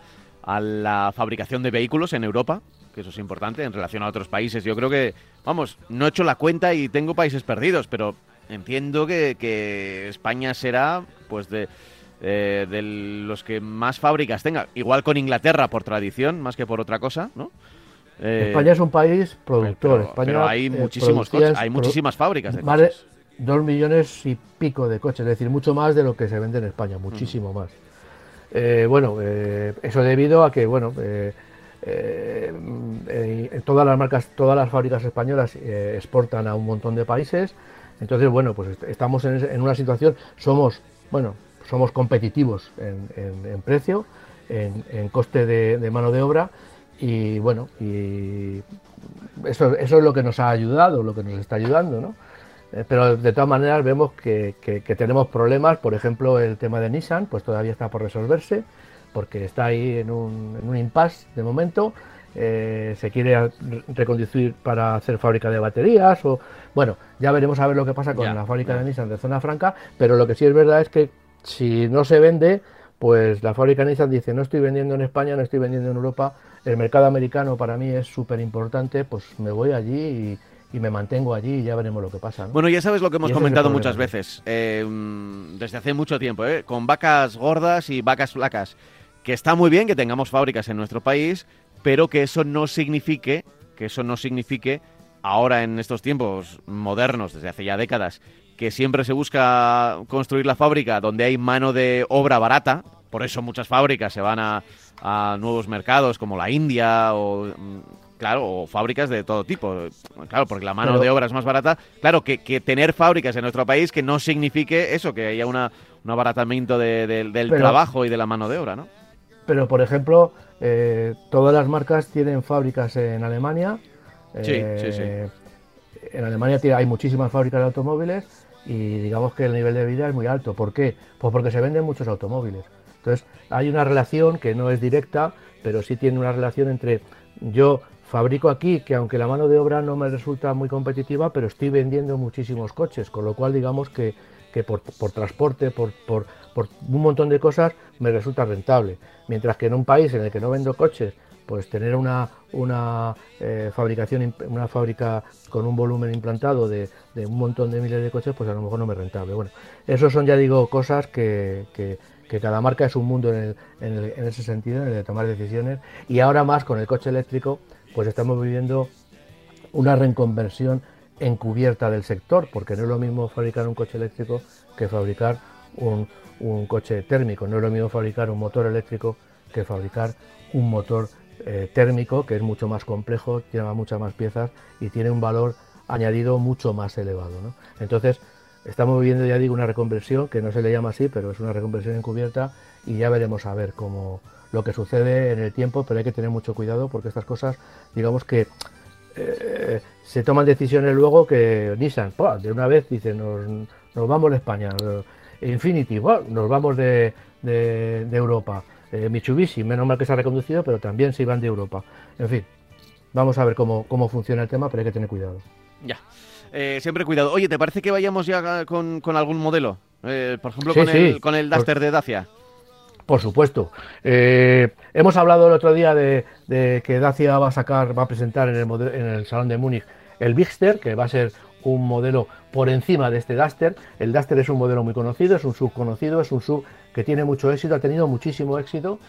la, fabricación de vehículos en Europa, que eso es importante en relación a otros países. Yo creo que, vamos, no he hecho la cuenta y tengo países perdidos, pero entiendo que, que España será, pues, de eh, de los que más fábricas tenga. Igual con Inglaterra por tradición, más que por otra cosa, ¿no? Eh, España es un país productor. Pero, hay eh, muchísimos hay muchísimas fábricas de dos millones y pico de coches, es decir, mucho más de lo que se vende en España, muchísimo más. bueno, eso debido a que, bueno, todas las marcas, todas las fábricas españolas exportan a un montón de países. Entonces, bueno, pues estamos en, en una situación, somos, bueno, somos competitivos en, precio, en, coste de, mano de obra y bueno, y eso, eso es lo que nos ha ayudado, lo que nos está ayudando, ¿no? Eh, pero de todas maneras vemos que, tenemos problemas, por ejemplo el tema de Nissan, pues todavía está por resolverse, porque está ahí en un, en un impasse de momento, eh, se quiere reconducir para hacer fábrica de baterías o bueno, ya veremos a ver lo que pasa con la fábrica de Nissan de zona franca, pero lo que sí es verdad es que si no se vende, pues la fábrica Nissan dice, no estoy vendiendo en España, no estoy vendiendo en Europa, el mercado americano para mí es súper importante, pues me voy allí y, me mantengo allí y ya veremos lo que pasa. Bueno, ya sabes lo que hemos comentado muchas veces, eh, desde hace mucho tiempo, eh, con vacas gordas y vacas flacas, que está muy bien que tengamos fábricas en nuestro país, pero que eso no signifique, que eso no signifique ahora en estos tiempos modernos, desde hace ya décadas, que siempre se busca construir la fábrica donde hay mano de obra barata, por eso muchas fábricas se van a, nuevos mercados como la India o mm, claro, o fábricas de todo tipo. Claro, porque la mano de obra es más barata. Claro, que, tener fábricas en nuestro país que no signifique eso, que haya una, un abaratamiento del trabajo y de la mano de obra, ¿no? Pero, por ejemplo, eh, todas las marcas tienen fábricas en Alemania. Sí, sí, sí. Eh, en Alemania hay muchísimas fábricas de automóviles y digamos que el nivel de vida es muy alto. ¿Por qué? Pues porque se venden muchos automóviles. Entonces hay una relación que no es directa, pero sí tiene una relación entre yo fabrico aquí, que aunque la mano de obra no me resulta muy competitiva, pero estoy vendiendo muchísimos coches, con lo cual digamos que, por, transporte, por, por, un montón de cosas, me resulta rentable. Mientras que en un país en el que no vendo coches, pues tener una, una eh, fabricación, una fábrica con un volumen implantado de, un montón de miles de coches, pues a lo mejor no me rentable. Bueno, eso son ya digo cosas que, cada marca es un mundo en, en, ese sentido, en el de tomar decisiones. Y ahora más con el coche eléctrico, pues estamos viviendo una reconversión encubierta del sector, porque no es lo mismo fabricar un coche eléctrico que fabricar un, un coche térmico, no es lo mismo fabricar un motor eléctrico que fabricar un motor eh, térmico, que es mucho más complejo, lleva muchas más piezas y tiene un valor añadido mucho más elevado. Entonces, estamos viviendo, ya digo, una reconversión, que no se le llama así, pero es una reconversión encubierta y ya veremos a ver cómo lo que sucede en el tiempo, pero hay que tener mucho cuidado porque estas cosas, digamos que eh, se toman decisiones luego que Nissan, de una vez dice, nos, nos vamos de España, Infinity, nos vamos de Europa. Eh, Mitsubishi, menos mal que se ha reconducido, pero también se iban de Europa. En fin, vamos a ver cómo, cómo funciona el tema, pero hay que tener cuidado. Ya. Eh, siempre cuidado. Oye, ¿te parece que vayamos ya con, algún modelo? Eh, por ejemplo, con, el, con el Duster de Dacia. Por supuesto. Eh, hemos hablado el otro día de, que Dacia va a sacar, va a presentar en el, en el Salón de Múnich el Bigster, que va a ser un modelo por encima de este Duster. El Duster es un modelo muy conocido, es un sub conocido, es un sub tiene mucho éxito, ha tenido muchísimo éxito.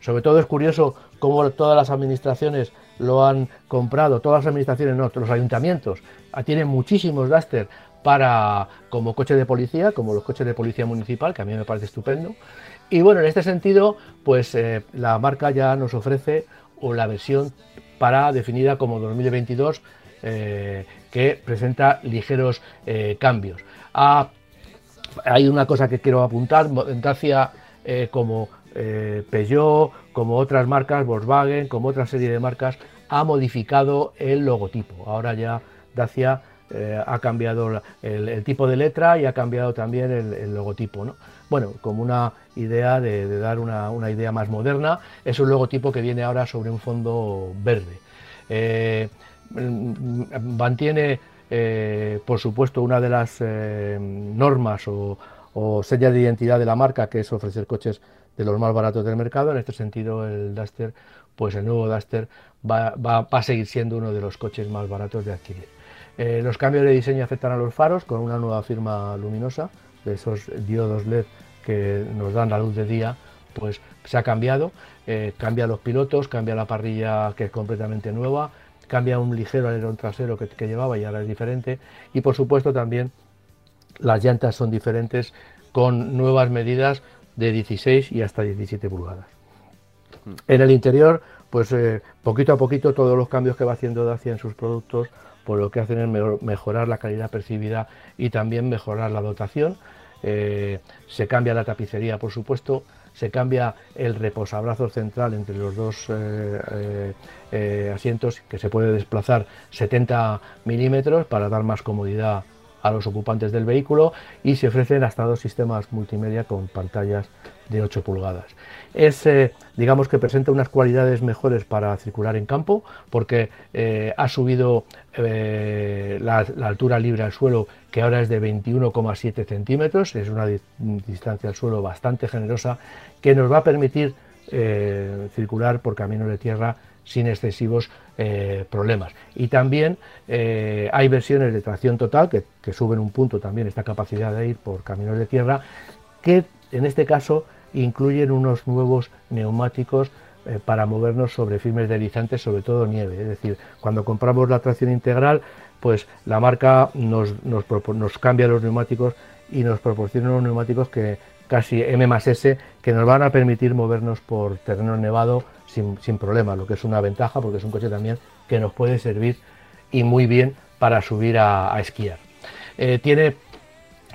sobre todo es curioso cómo todas las administraciones lo han comprado, todas las administraciones, no, los ayuntamientos, ah, tienen muchísimos Duster para como coche de policía, como los coches de policía municipal, que a mí me parece estupendo. Y bueno, en este sentido, pues eh, la marca ya nos ofrece la versión para definida como 2022 eh, que presenta ligeros eh, cambios. Ah, hay una cosa que quiero apuntar, Dacia como eh, Peugeot, como otras marcas, Volkswagen, como otra serie de marcas, ha modificado el logotipo. Ahora ya Dacia eh, ha cambiado el, tipo de letra y ha cambiado también el, logotipo. ¿no? Bueno, como una idea de, dar una, idea más moderna, es un logotipo que viene ahora sobre un fondo verde. Eh, mantiene, por supuesto, una de las normas o, o sellas de identidad de la marca, que es ofrecer coches de los más baratos del mercado. En este sentido, el Duster, pues el nuevo Duster va, a seguir siendo uno de los coches más baratos de adquirir. Eh, los cambios de diseño afectan a los faros con una nueva firma luminosa, de esos diodos LED que nos dan la luz de día, pues se ha cambiado. Eh, cambia los pilotos, cambia la parrilla que es completamente nueva, cambia un ligero alerón trasero que, que llevaba y ahora es diferente. Y por supuesto también las llantas son diferentes con nuevas medidas de 16 y hasta 17 pulgadas. Mm. En el interior, pues eh, poquito a poquito todos los cambios que va haciendo Dacia en sus productos, por pues lo que hacen es mejorar la calidad percibida y también mejorar la dotación. Eh, se cambia la tapicería, por supuesto, se cambia el reposabrazos central entre los dos eh, asientos que se puede desplazar 70 milímetros para dar más comodidad a los ocupantes del vehículo y se ofrecen hasta dos sistemas multimedia con pantallas de 8 pulgadas. Es, eh, digamos que presenta unas cualidades mejores para circular en campo porque eh, ha subido eh, la, altura libre al suelo que ahora es de 21,7 centímetros, es una distancia al suelo bastante generosa que nos va a permitir circular por caminos de tierra sin excesivos eh, problemas. Y también eh, hay versiones de tracción total que, suben un punto también esta capacidad de ir por caminos de tierra, que en este caso incluyen unos nuevos neumáticos eh, para movernos sobre firmes deslizantes, sobre todo nieve. Es decir, cuando compramos la tracción integral, pues la marca nos, nos, nos cambia los neumáticos y nos proporciona unos neumáticos que casi M más S que nos van a permitir movernos por terreno nevado sin, problema, lo que es una ventaja porque es un coche también que nos puede servir y muy bien para subir a, esquiar. Eh, tiene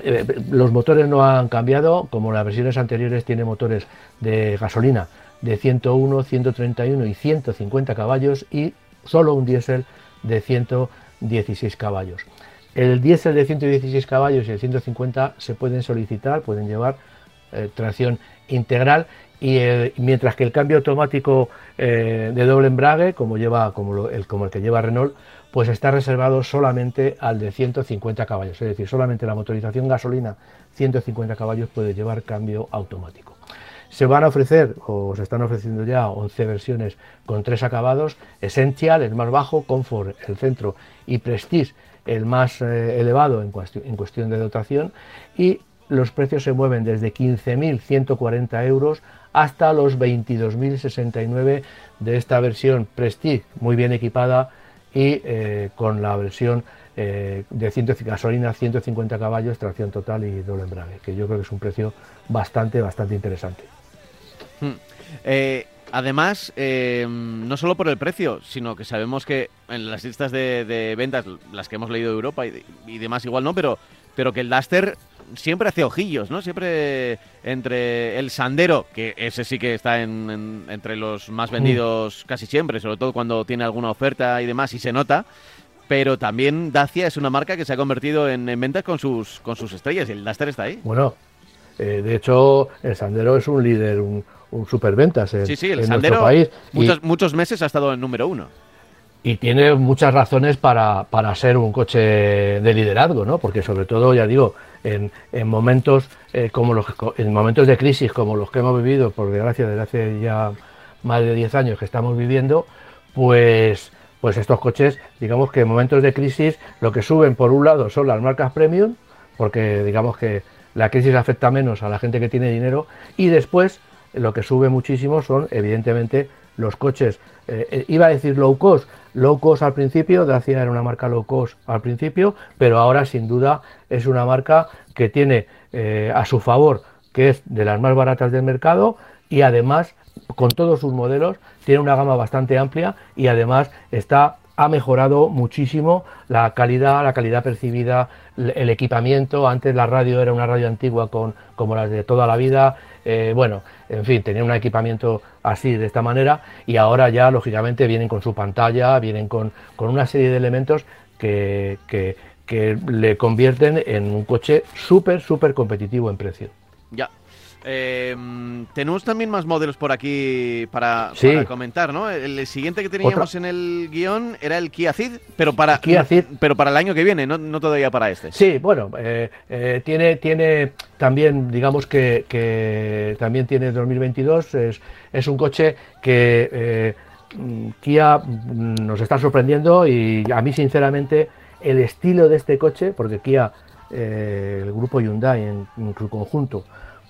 eh, los motores no han cambiado, como las versiones anteriores tiene motores de gasolina de 101, 131 y 150 caballos y solo un diésel de 116 caballos. El diésel de 116 caballos y el 150 se pueden solicitar, pueden llevar eh, tracción integral y mientras que el cambio automático eh, de doble embrague, como, lleva, como, el, como el que lleva Renault, pues está reservado solamente al de 150 caballos, es decir, solamente la motorización gasolina 150 caballos puede llevar cambio automático. Se van a ofrecer, o se están ofreciendo ya, 11 versiones con tres acabados, Essential, el más bajo, Comfort, el centro, y Prestige, el más eh, elevado en, cuestión de dotación, y los precios se mueven desde 15.140 euros hasta los 22.069 de esta versión Prestige, muy bien equipada y eh, con la versión eh, de 100, gasolina 150 caballos, tracción total y doble embrague, que yo creo que es un precio bastante, bastante interesante. Hmm. Eh, además, no solo por el precio, sino que sabemos que en las listas de, ventas, las que hemos leído de Europa y, y demás igual no, pero, pero que el Duster siempre hace ojillos, ¿no? Siempre entre el Sandero, que ese sí que está en, entre los más vendidos casi siempre, sobre todo cuando tiene alguna oferta y demás, y se nota. Pero también Dacia es una marca que se ha convertido en, ventas con sus, con sus estrellas y el Duster está ahí. Bueno, Eh, de hecho, el Sandero es un líder, un, un superventas en, sí, sí, el en Sandero nuestro país. Muchos, muchos meses ha estado en número uno. Y tiene muchas razones para, para ser un coche de liderazgo, ¿no? Porque sobre todo, ya digo, en, en momentos eh, como los en momentos de crisis como los que hemos vivido, por desgracia, desde hace ya más de 10 años que estamos viviendo, pues pues estos coches, digamos que en momentos de crisis lo que suben por un lado son las marcas premium, porque digamos que la crisis afecta menos a la gente que tiene dinero, y después lo que sube muchísimo son evidentemente los coches, eh, eh, iba a decir low cost, low cost al principio, Dacia era una marca low cost al principio, pero ahora sin duda es una marca que tiene eh, a su favor que es de las más baratas del mercado y además con todos sus modelos tiene una gama bastante amplia y además está ha mejorado muchísimo la calidad, la calidad percibida, el equipamiento. Antes la radio era una radio antigua con, como las de toda la vida. Eh, bueno, en fin, tenía un equipamiento así, de esta manera, y ahora ya, lógicamente, vienen con su pantalla, vienen con, con una serie de elementos que, que, que le convierten en un coche súper, súper competitivo en precio. Ya. Eh, tenemos también más modelos por aquí para, Sí. para comentar, ¿no? El, el siguiente que teníamos en el guion era el Kia Ceed, pero para, Kia Ceed. pero para el año que viene, no, no todavía para este. Sí, bueno, eh, eh, tiene, tiene también, digamos que, que también tiene 2022, es, es un coche que eh, Kia mm, nos está sorprendiendo y a mí sinceramente el estilo de este coche, porque Kia, el grupo Hyundai en, en su conjunto,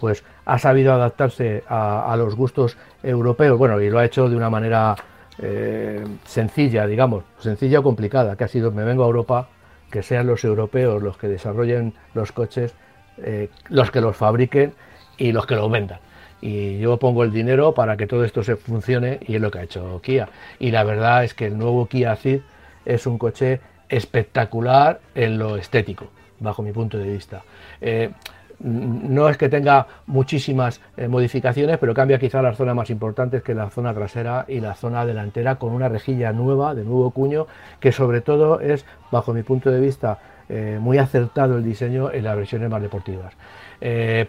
pues ha sabido adaptarse a, los gustos europeos, bueno, y lo ha hecho de una manera eh, sencilla, digamos, sencilla o complicada, que ha sido, me vengo a Europa, que sean los europeos los que desarrollen los coches, eh, los que los fabriquen y los que los vendan. Y yo pongo el dinero para que todo esto se funcione y es lo que ha hecho Kia. Y la verdad es que el nuevo Kia Ceed es un coche espectacular en lo estético, bajo mi punto de vista. Eh, no es que tenga muchísimas eh, modificaciones, pero cambia quizá las zonas más importantes que la zona trasera y la zona delantera con una rejilla nueva, de nuevo cuño, que sobre todo es, bajo mi punto de vista, eh, muy acertado el diseño en las versiones más deportivas. Eh,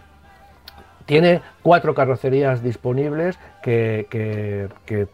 tiene cuatro carrocerías disponibles que,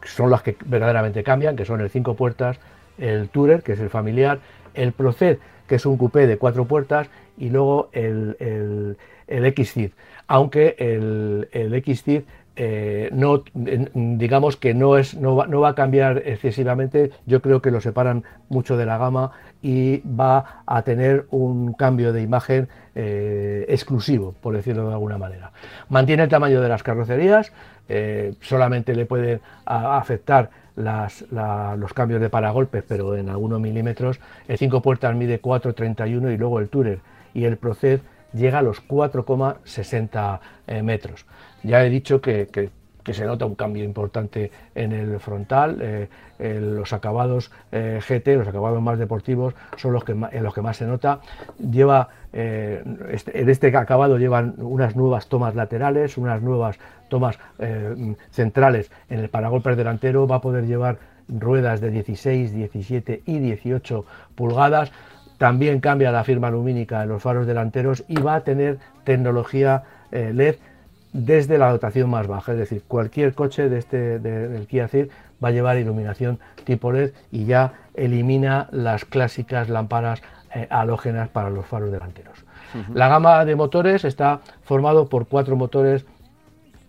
son las que verdaderamente cambian, que son el cinco puertas, el Tourer, que es el familiar, el Proced, que es un coupé de cuatro puertas, y luego el, el, el XCid. Aunque el, el XCid eh, no, digamos que no, es, no, va, no va a cambiar excesivamente, yo creo que lo separan mucho de la gama y va a tener un cambio de imagen eh, exclusivo, por decirlo de alguna manera. Mantiene el tamaño de las carrocerías, eh, solamente le pueden afectar las- la- los cambios de paragolpes, pero en algunos milímetros. El 5 puertas mide 4,31 y luego el Tourer y el Proced llega a los 4,60 eh, metros. Ya he dicho que, que- se nota un cambio importante en el frontal. eh, los acabados eh, GT, los acabados más deportivos, son los que en los que más se nota. Lleva, este- en este acabado llevan unas nuevas tomas laterales, unas nuevas tomas centrales en el paragolpes delantero. Va a poder llevar ruedas de 16, 17 y 18 pulgadas. También cambia la firma lumínica en los faros delanteros y va a tener tecnología eh, LED desde la dotación más baja, es decir, cualquier coche de este de- del Kia Ceed va a llevar iluminación tipo LED y ya elimina las clásicas lámparas eh, halógenas para los faros delanteros. La gama de motores está formado por cuatro motores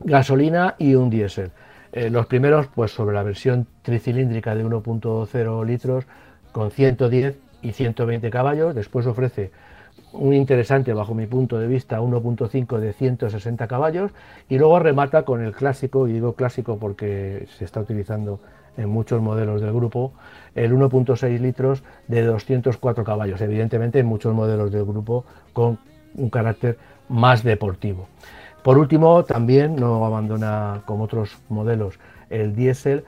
gasolina y un diésel. Eh, los primeros, pues sobre la versión tricilíndrica de 1.0 litros con 110 y 120 caballos. Después ofrece un interesante, bajo mi punto de vista, 1.5 de 160 caballos. Y luego remata con el clásico, y digo clásico porque se está utilizando en muchos modelos del grupo, el 1.6 litros de 204 caballos. Evidentemente en muchos modelos del grupo con un carácter más deportivo. Por último, también no abandona como otros modelos el diésel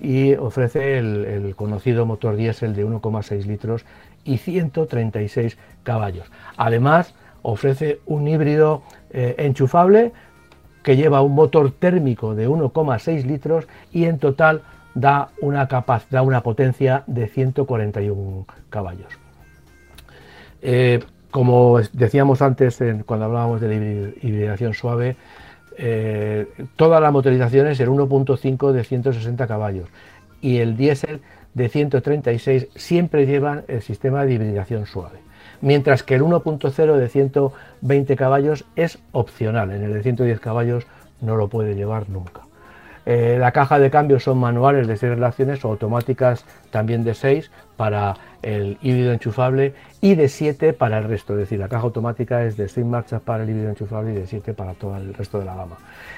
y ofrece el, conocido motor diésel de 1,6 litros y 136 caballos. Además, ofrece un híbrido eh, enchufable que lleva un motor térmico de 1,6 litros y en total da una, capaz, da una potencia de 141 caballos. Eh, como decíamos antes cuando hablábamos de la hibridación suave, eh, todas las motorizaciones el 1.5 de 160 caballos y el diésel de 136 siempre llevan el sistema de hibridación suave, mientras que el 1.0 de 120 caballos es opcional, en el de 110 caballos no lo puede llevar nunca. Eh, la caja de cambios son manuales de 6 relaciones o automáticas también de 6 para el híbrido enchufable y de 7 para el resto. Es decir, la caja automática es de 6 marchas para el híbrido enchufable y de 7 para todo el resto de la gama.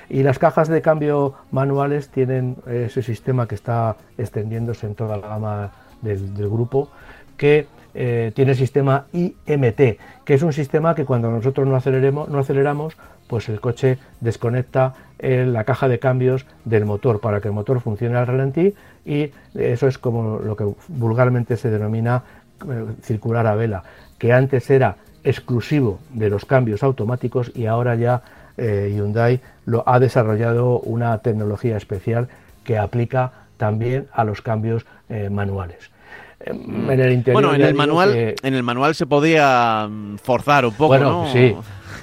Y las cajas de cambio manuales tienen ese sistema que está extendiéndose en toda la gama del, grupo, que eh, tiene el sistema IMT, que es un sistema que cuando nosotros no, aceleremos, no aceleramos, pues el coche desconecta la caja de cambios del motor para que el motor funcione al ralentí y eso es como lo que vulgarmente se denomina eh, circular a vela, que antes era exclusivo de los cambios automáticos y ahora ya eh, Hyundai lo ha desarrollado una tecnología especial que aplica también a los cambios eh, manuales. En el bueno, en el manual, en el manual se podía mm, forzar un poco, bueno, sí,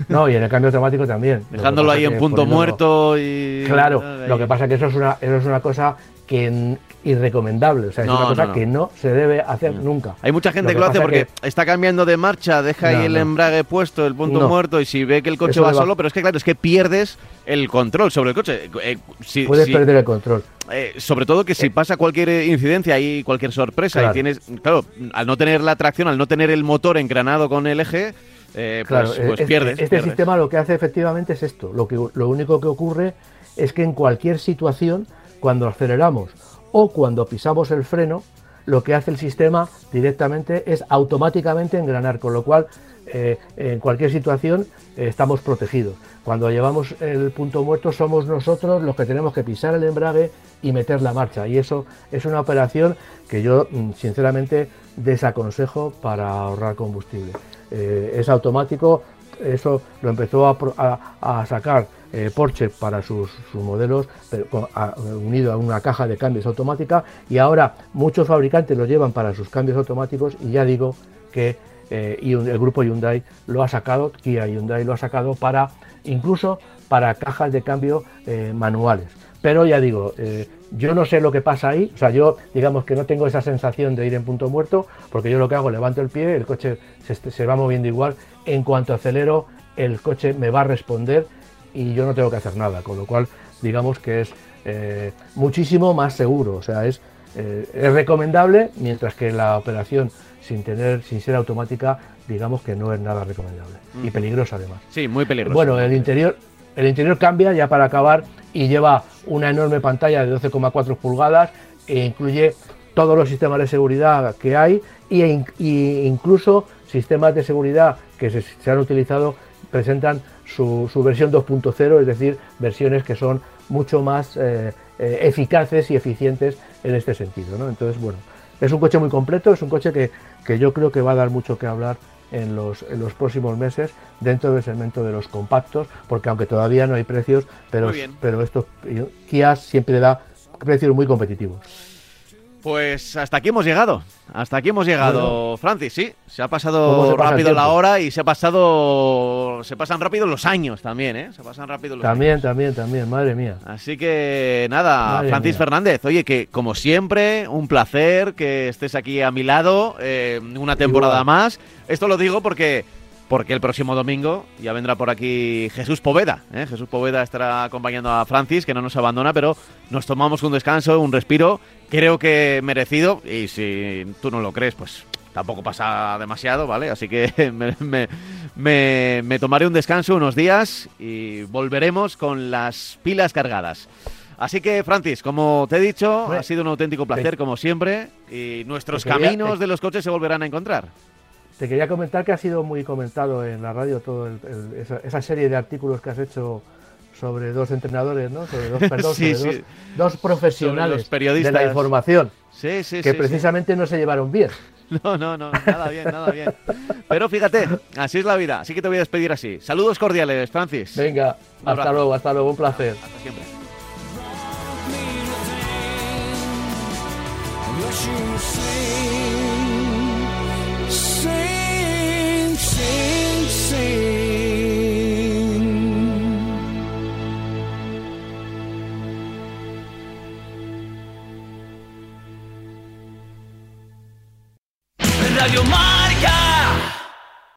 no, y en el cambio automático también. Dejándolo ahí en punto muerto y... Claro, lo que pasa es que eso es una, eso es una cosa que irrecomendable, o sea, es una cosa que no se debe hacer nunca. Hay mucha gente que, lo hace porque está cambiando de marcha, deja ahí el embrague puesto, el punto muerto y si ve que el coche va, solo, pero es que claro, es que pierdes el control sobre el coche. Eh, Puedes perder el control. Eh, sobre todo que si eh. pasa cualquier incidencia y cualquier sorpresa y tienes, claro, al no tener la tracción, al no tener el motor engranado con el eje, eh, pues, pues este, pierdes. Este sistema lo que hace efectivamente es esto. Lo, que, lo único que ocurre es que en cualquier situación, cuando aceleramos o cuando pisamos el freno, lo que hace el sistema directamente es automáticamente engranar, con lo cual eh, en cualquier situación eh, estamos protegidos. Cuando llevamos el punto muerto somos nosotros los que tenemos que pisar el embrague y meter la marcha. Y eso es una operación que yo mm, sinceramente desaconsejo para ahorrar combustible. Eh, es automático, eso lo empezó a, sacar eh, Porsche para sus, modelos unido a una caja de cambios automática y ahora muchos fabricantes lo llevan para sus cambios automáticos y ya digo que eh, el grupo Hyundai lo ha sacado, Kia Hyundai lo ha sacado para incluso para cajas de cambio manuales. Pero ya digo, yo no sé lo que pasa ahí, o sea, yo digamos que no tengo esa sensación de ir en punto muerto, porque yo lo que hago, levanto el pie, el coche se, va moviendo igual, en cuanto acelero, el coche me va a responder y yo no tengo que hacer nada, con lo cual digamos que es eh, muchísimo más seguro, o sea, es, eh, es recomendable, mientras que la operación sin tener, sin ser automática, digamos que no es nada recomendable y peligrosa además. Sí, muy peligroso. Bueno, el interior, el interior cambia ya para acabar y lleva una enorme pantalla de 12,4 pulgadas e incluye todos los sistemas de seguridad que hay e incluso sistemas de seguridad que se, han utilizado presentan su, versión 2.0, es decir, versiones que son mucho más eh, eh, eficaces y eficientes en este sentido. Entonces, bueno, es un coche muy completo, es un coche que, que yo creo que va a dar mucho que hablar en los, en los próximos meses dentro del segmento de los compactos, porque aunque todavía no hay precios, pero, pero esto Kia siempre da precios muy competitivos. Pues hasta aquí hemos llegado. Hasta aquí hemos llegado, Francis, sí. Se ha pasado rápido la hora y se ha pasado. Se pasan rápido los años también, ¿eh? Se pasan rápido los También, también, también, madre mía. Así que nada, Francis Fernández, oye, que como siempre, un placer que estés aquí a mi lado, eh, una temporada más. Esto lo digo porque porque el próximo domingo ya vendrá por aquí Jesús Poveda. ¿eh? Jesús Poveda estará acompañando a Francis, que no nos abandona, pero nos tomamos un descanso, un respiro, creo que merecido, y si tú no lo crees, pues tampoco pasa demasiado, ¿vale? Así que me, tomaré un descanso unos días y volveremos con las pilas cargadas. Así que, Francis, como te he dicho, ha sido un auténtico placer, como siempre, y nuestros caminos de los coches se volverán a encontrar. Te quería comentar que ha sido muy comentado en la radio todo esa, serie de artículos que has hecho sobre dos entrenadores, ¿no? Sobre dos, perdón, Dos, profesionales de la información. Sí, sí, que precisamente no se llevaron bien. No, no, no, nada bien, nada bien. Pero fíjate, así es la vida, así que te voy a despedir así. Saludos cordiales, Francis. Venga, hasta luego, hasta luego, un placer. Hasta siempre. Radio Marca.